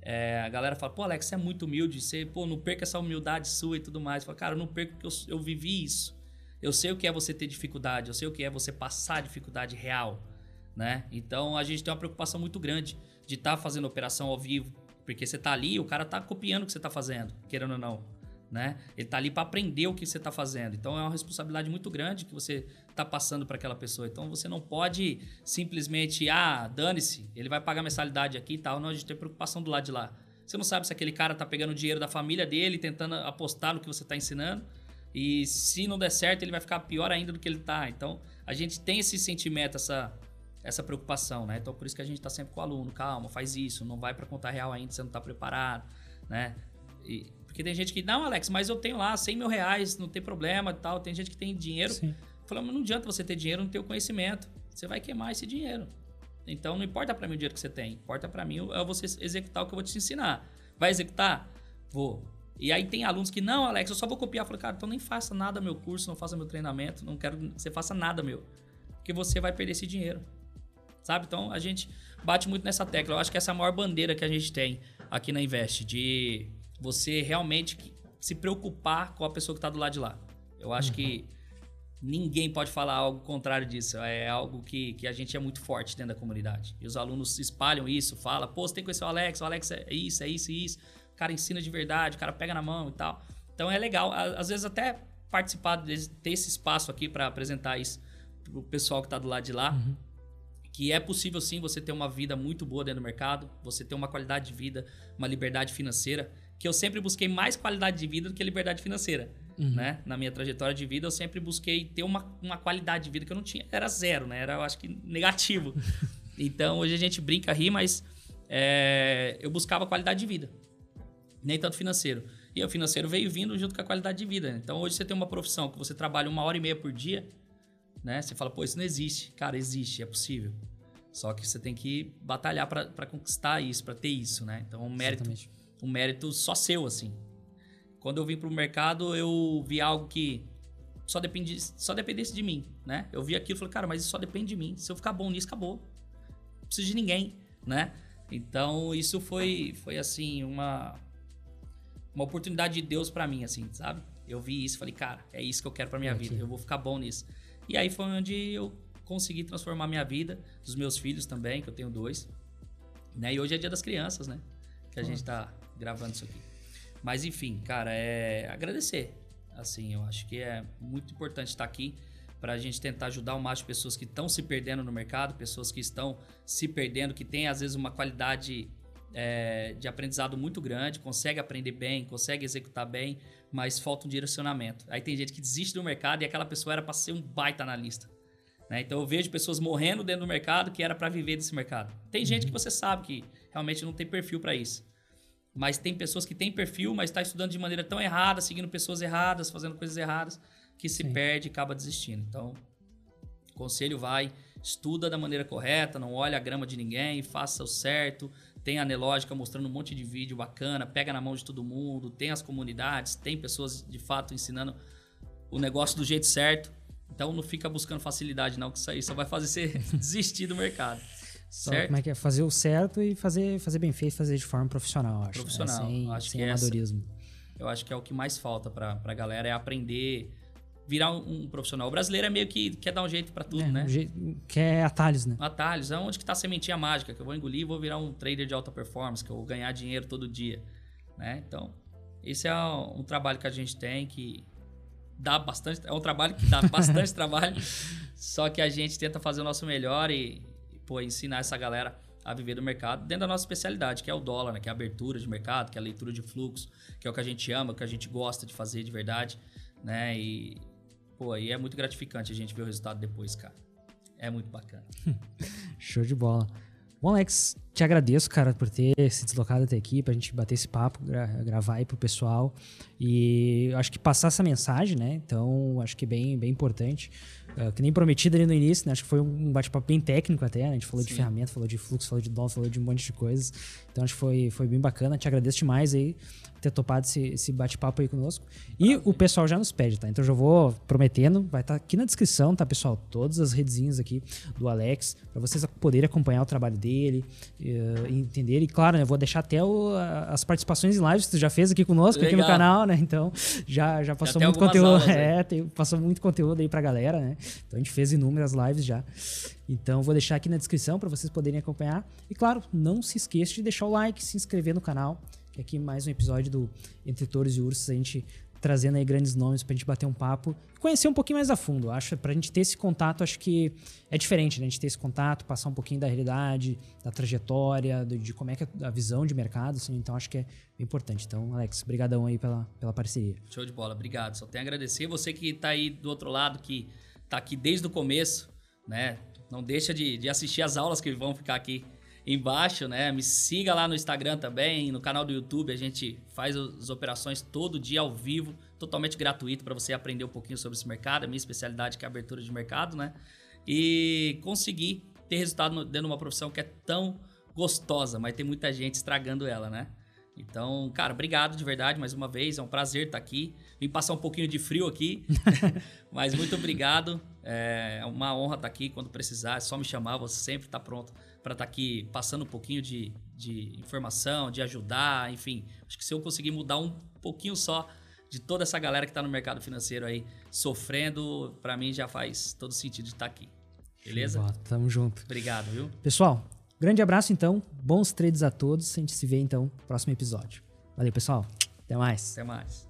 B: é, a galera fala, pô, Alex, você é muito humilde, você, pô, não perca essa humildade sua e tudo mais. Fala, cara, eu não perco porque eu, eu vivi isso. Eu sei o que é você ter dificuldade, eu sei o que é você passar dificuldade real, né? Então a gente tem uma preocupação muito grande de estar tá fazendo operação ao vivo, porque você tá ali, o cara tá copiando o que você tá fazendo, querendo ou não né? Ele tá ali para aprender o que você está fazendo. Então é uma responsabilidade muito grande que você está passando para aquela pessoa. Então você não pode simplesmente, ah, dane-se, ele vai pagar mensalidade aqui e tal. Não, a gente tem preocupação do lado de lá. Você não sabe se aquele cara tá pegando o dinheiro da família dele, tentando apostar no que você está ensinando. E se não der certo, ele vai ficar pior ainda do que ele tá. Então a gente tem esse sentimento, essa essa preocupação, né? Então por isso que a gente está sempre com o aluno, calma, faz isso, não vai para contar real ainda, você não está preparado, né? E porque tem gente que, não, Alex, mas eu tenho lá 100 mil reais, não tem problema e tal. Tem gente que tem dinheiro. Falando, não adianta você ter dinheiro, não ter o conhecimento. Você vai queimar esse dinheiro. Então não importa para mim o dinheiro que você tem. Importa para mim é você executar o que eu vou te ensinar. Vai executar? Vou. E aí tem alunos que, não, Alex, eu só vou copiar. Eu falo, cara, então nem faça nada meu curso, não faça meu treinamento, não quero que você faça nada meu. Porque você vai perder esse dinheiro. Sabe? Então a gente bate muito nessa tecla. Eu acho que essa é a maior bandeira que a gente tem aqui na Invest, de você realmente se preocupar com a pessoa que está do lado de lá. Eu acho uhum. que ninguém pode falar algo contrário disso. É algo que, que a gente é muito forte dentro da comunidade. E os alunos espalham isso, falam, pô, você tem que conhecer o Alex, o Alex é isso, é isso e isso. O cara ensina de verdade, o cara pega na mão e tal. Então é legal, às vezes até participar, desse, ter esse espaço aqui para apresentar isso pro pessoal que está do lado de lá. Uhum. Que é possível sim você ter uma vida muito boa dentro do mercado, você ter uma qualidade de vida, uma liberdade financeira que eu sempre busquei mais qualidade de vida do que liberdade financeira. Uhum. Né? Na minha trajetória de vida, eu sempre busquei ter uma, uma qualidade de vida que eu não tinha. Era zero, né? Era, eu acho que, negativo. então, hoje a gente brinca, ri, mas é, eu buscava qualidade de vida. Nem tanto financeiro. E o financeiro veio vindo junto com a qualidade de vida. Então, hoje você tem uma profissão que você trabalha uma hora e meia por dia, né? Você fala, pô, isso não existe. Cara, existe, é possível. Só que você tem que batalhar para conquistar isso, para ter isso, né? Então, o mérito... Exatamente um mérito só seu, assim. Quando eu vim pro mercado, eu vi algo que só, dependi, só dependesse de mim, né? Eu vi aquilo e falei, cara, mas isso só depende de mim. Se eu ficar bom nisso, acabou. Não preciso de ninguém, né? Então, isso foi, foi assim, uma, uma oportunidade de Deus para mim, assim, sabe? Eu vi isso falei, cara, é isso que eu quero pra minha vida. Eu vou ficar bom nisso. E aí foi onde eu consegui transformar minha vida, dos meus filhos também, que eu tenho dois. Né? E hoje é dia das crianças, né? Que a gente tá gravando isso aqui. Mas enfim, cara, é agradecer. Assim, eu acho que é muito importante estar aqui para a gente tentar ajudar o máximo pessoas que estão se perdendo no mercado, pessoas que estão se perdendo, que têm às vezes uma qualidade é, de aprendizado muito grande, consegue aprender bem, consegue executar bem, mas falta um direcionamento. Aí tem gente que desiste do mercado e aquela pessoa era para ser um baita analista. Né? Então eu vejo pessoas morrendo dentro do mercado que era para viver desse mercado. Tem gente que você sabe que realmente não tem perfil para isso. Mas tem pessoas que têm perfil, mas está estudando de maneira tão errada, seguindo pessoas erradas, fazendo coisas erradas, que se Sim. perde e acaba desistindo. Então, conselho vai, estuda da maneira correta, não olha a grama de ninguém, faça o certo, tem a Nelógica mostrando um monte de vídeo bacana, pega na mão de todo mundo, tem as comunidades, tem pessoas de fato ensinando o negócio do jeito certo. Então não fica buscando facilidade não, que isso aí só vai fazer você desistir do mercado.
A: Só certo? como é que é? Fazer o certo e fazer, fazer bem feito, fazer de forma profissional, acho.
B: Profissional.
A: Né? Sem,
B: acho
A: sem
B: que
A: amadorismo.
B: Essa, eu acho que é o que mais falta pra, pra galera, é aprender, virar um, um profissional. O brasileiro é meio que quer dar um jeito para tudo,
A: é,
B: né?
A: Um quer atalhos, né?
B: Atalhos. É onde que tá a sementinha mágica, que eu vou engolir e vou virar um trader de alta performance, que eu vou ganhar dinheiro todo dia, né? Então, esse é um trabalho que a gente tem que dá bastante... É um trabalho que dá bastante trabalho, só que a gente tenta fazer o nosso melhor e pô, ensinar essa galera a viver do mercado dentro da nossa especialidade, que é o dólar, né? que é a abertura de mercado, que é a leitura de fluxo, que é o que a gente ama, que a gente gosta de fazer de verdade, né? E, pô, aí é muito gratificante a gente ver o resultado depois, cara. É muito bacana.
A: Show de bola. Bom, Alex, te agradeço, cara, por ter se deslocado até aqui pra gente bater esse papo, gra gravar aí pro pessoal. E acho que passar essa mensagem, né? Então, acho que é bem, bem importante Uh, que nem prometido ali no início, né? Acho que foi um bate-papo bem técnico até, né? A gente falou Sim. de ferramenta, falou de fluxo, falou de DOM, falou de um monte de coisas. Então acho que foi, foi bem bacana. Te agradeço demais aí ter topado esse, esse bate-papo aí conosco. E o pessoal já nos pede, tá? Então já vou prometendo, vai estar tá aqui na descrição, tá, pessoal? Todas as redezinhas aqui do Alex, para vocês poderem acompanhar o trabalho dele, uh, entender. E claro, né, vou deixar até o, as participações em lives que tu já fez aqui conosco, Legal. aqui no canal, né? Então já, já passou já muito conteúdo. é, tem, passou muito conteúdo aí pra galera, né? Então a gente fez inúmeras lives já. Então vou deixar aqui na descrição para vocês poderem acompanhar. E claro, não se esqueça de deixar o like, se inscrever no canal aqui mais um episódio do Entre Touros e Ursos, a gente trazendo aí grandes nomes pra gente bater um papo, conhecer um pouquinho mais a fundo. Acho pra gente ter esse contato, acho que é diferente, né? A gente ter esse contato, passar um pouquinho da realidade, da trajetória, de, de como é que é a visão de mercado, assim, então acho que é importante. Então, Alex, brigadão aí pela, pela parceria.
B: Show de bola, obrigado. Só tenho a agradecer você que tá aí do outro lado, que tá aqui desde o começo, né? Não deixa de, de assistir as aulas que vão ficar aqui embaixo, né? Me siga lá no Instagram também, no canal do YouTube. A gente faz as operações todo dia ao vivo, totalmente gratuito para você aprender um pouquinho sobre esse mercado. A minha especialidade que é abertura de mercado, né? E conseguir ter resultado dentro de uma profissão que é tão gostosa, mas tem muita gente estragando ela, né? Então, cara, obrigado de verdade mais uma vez. É um prazer estar aqui. Vim passar um pouquinho de frio aqui, mas muito obrigado. É uma honra estar aqui quando precisar. É só me chamar, você sempre está pronto para estar aqui passando um pouquinho de, de informação, de ajudar, enfim. Acho que se eu conseguir mudar um pouquinho só de toda essa galera que está no mercado financeiro aí sofrendo, para mim já faz todo sentido de estar aqui. Beleza? Boa,
A: tamo junto.
B: Obrigado, viu?
A: Pessoal, grande abraço então. Bons trades a todos. A gente se vê então no próximo episódio. Valeu, pessoal. Até mais.
B: Até mais.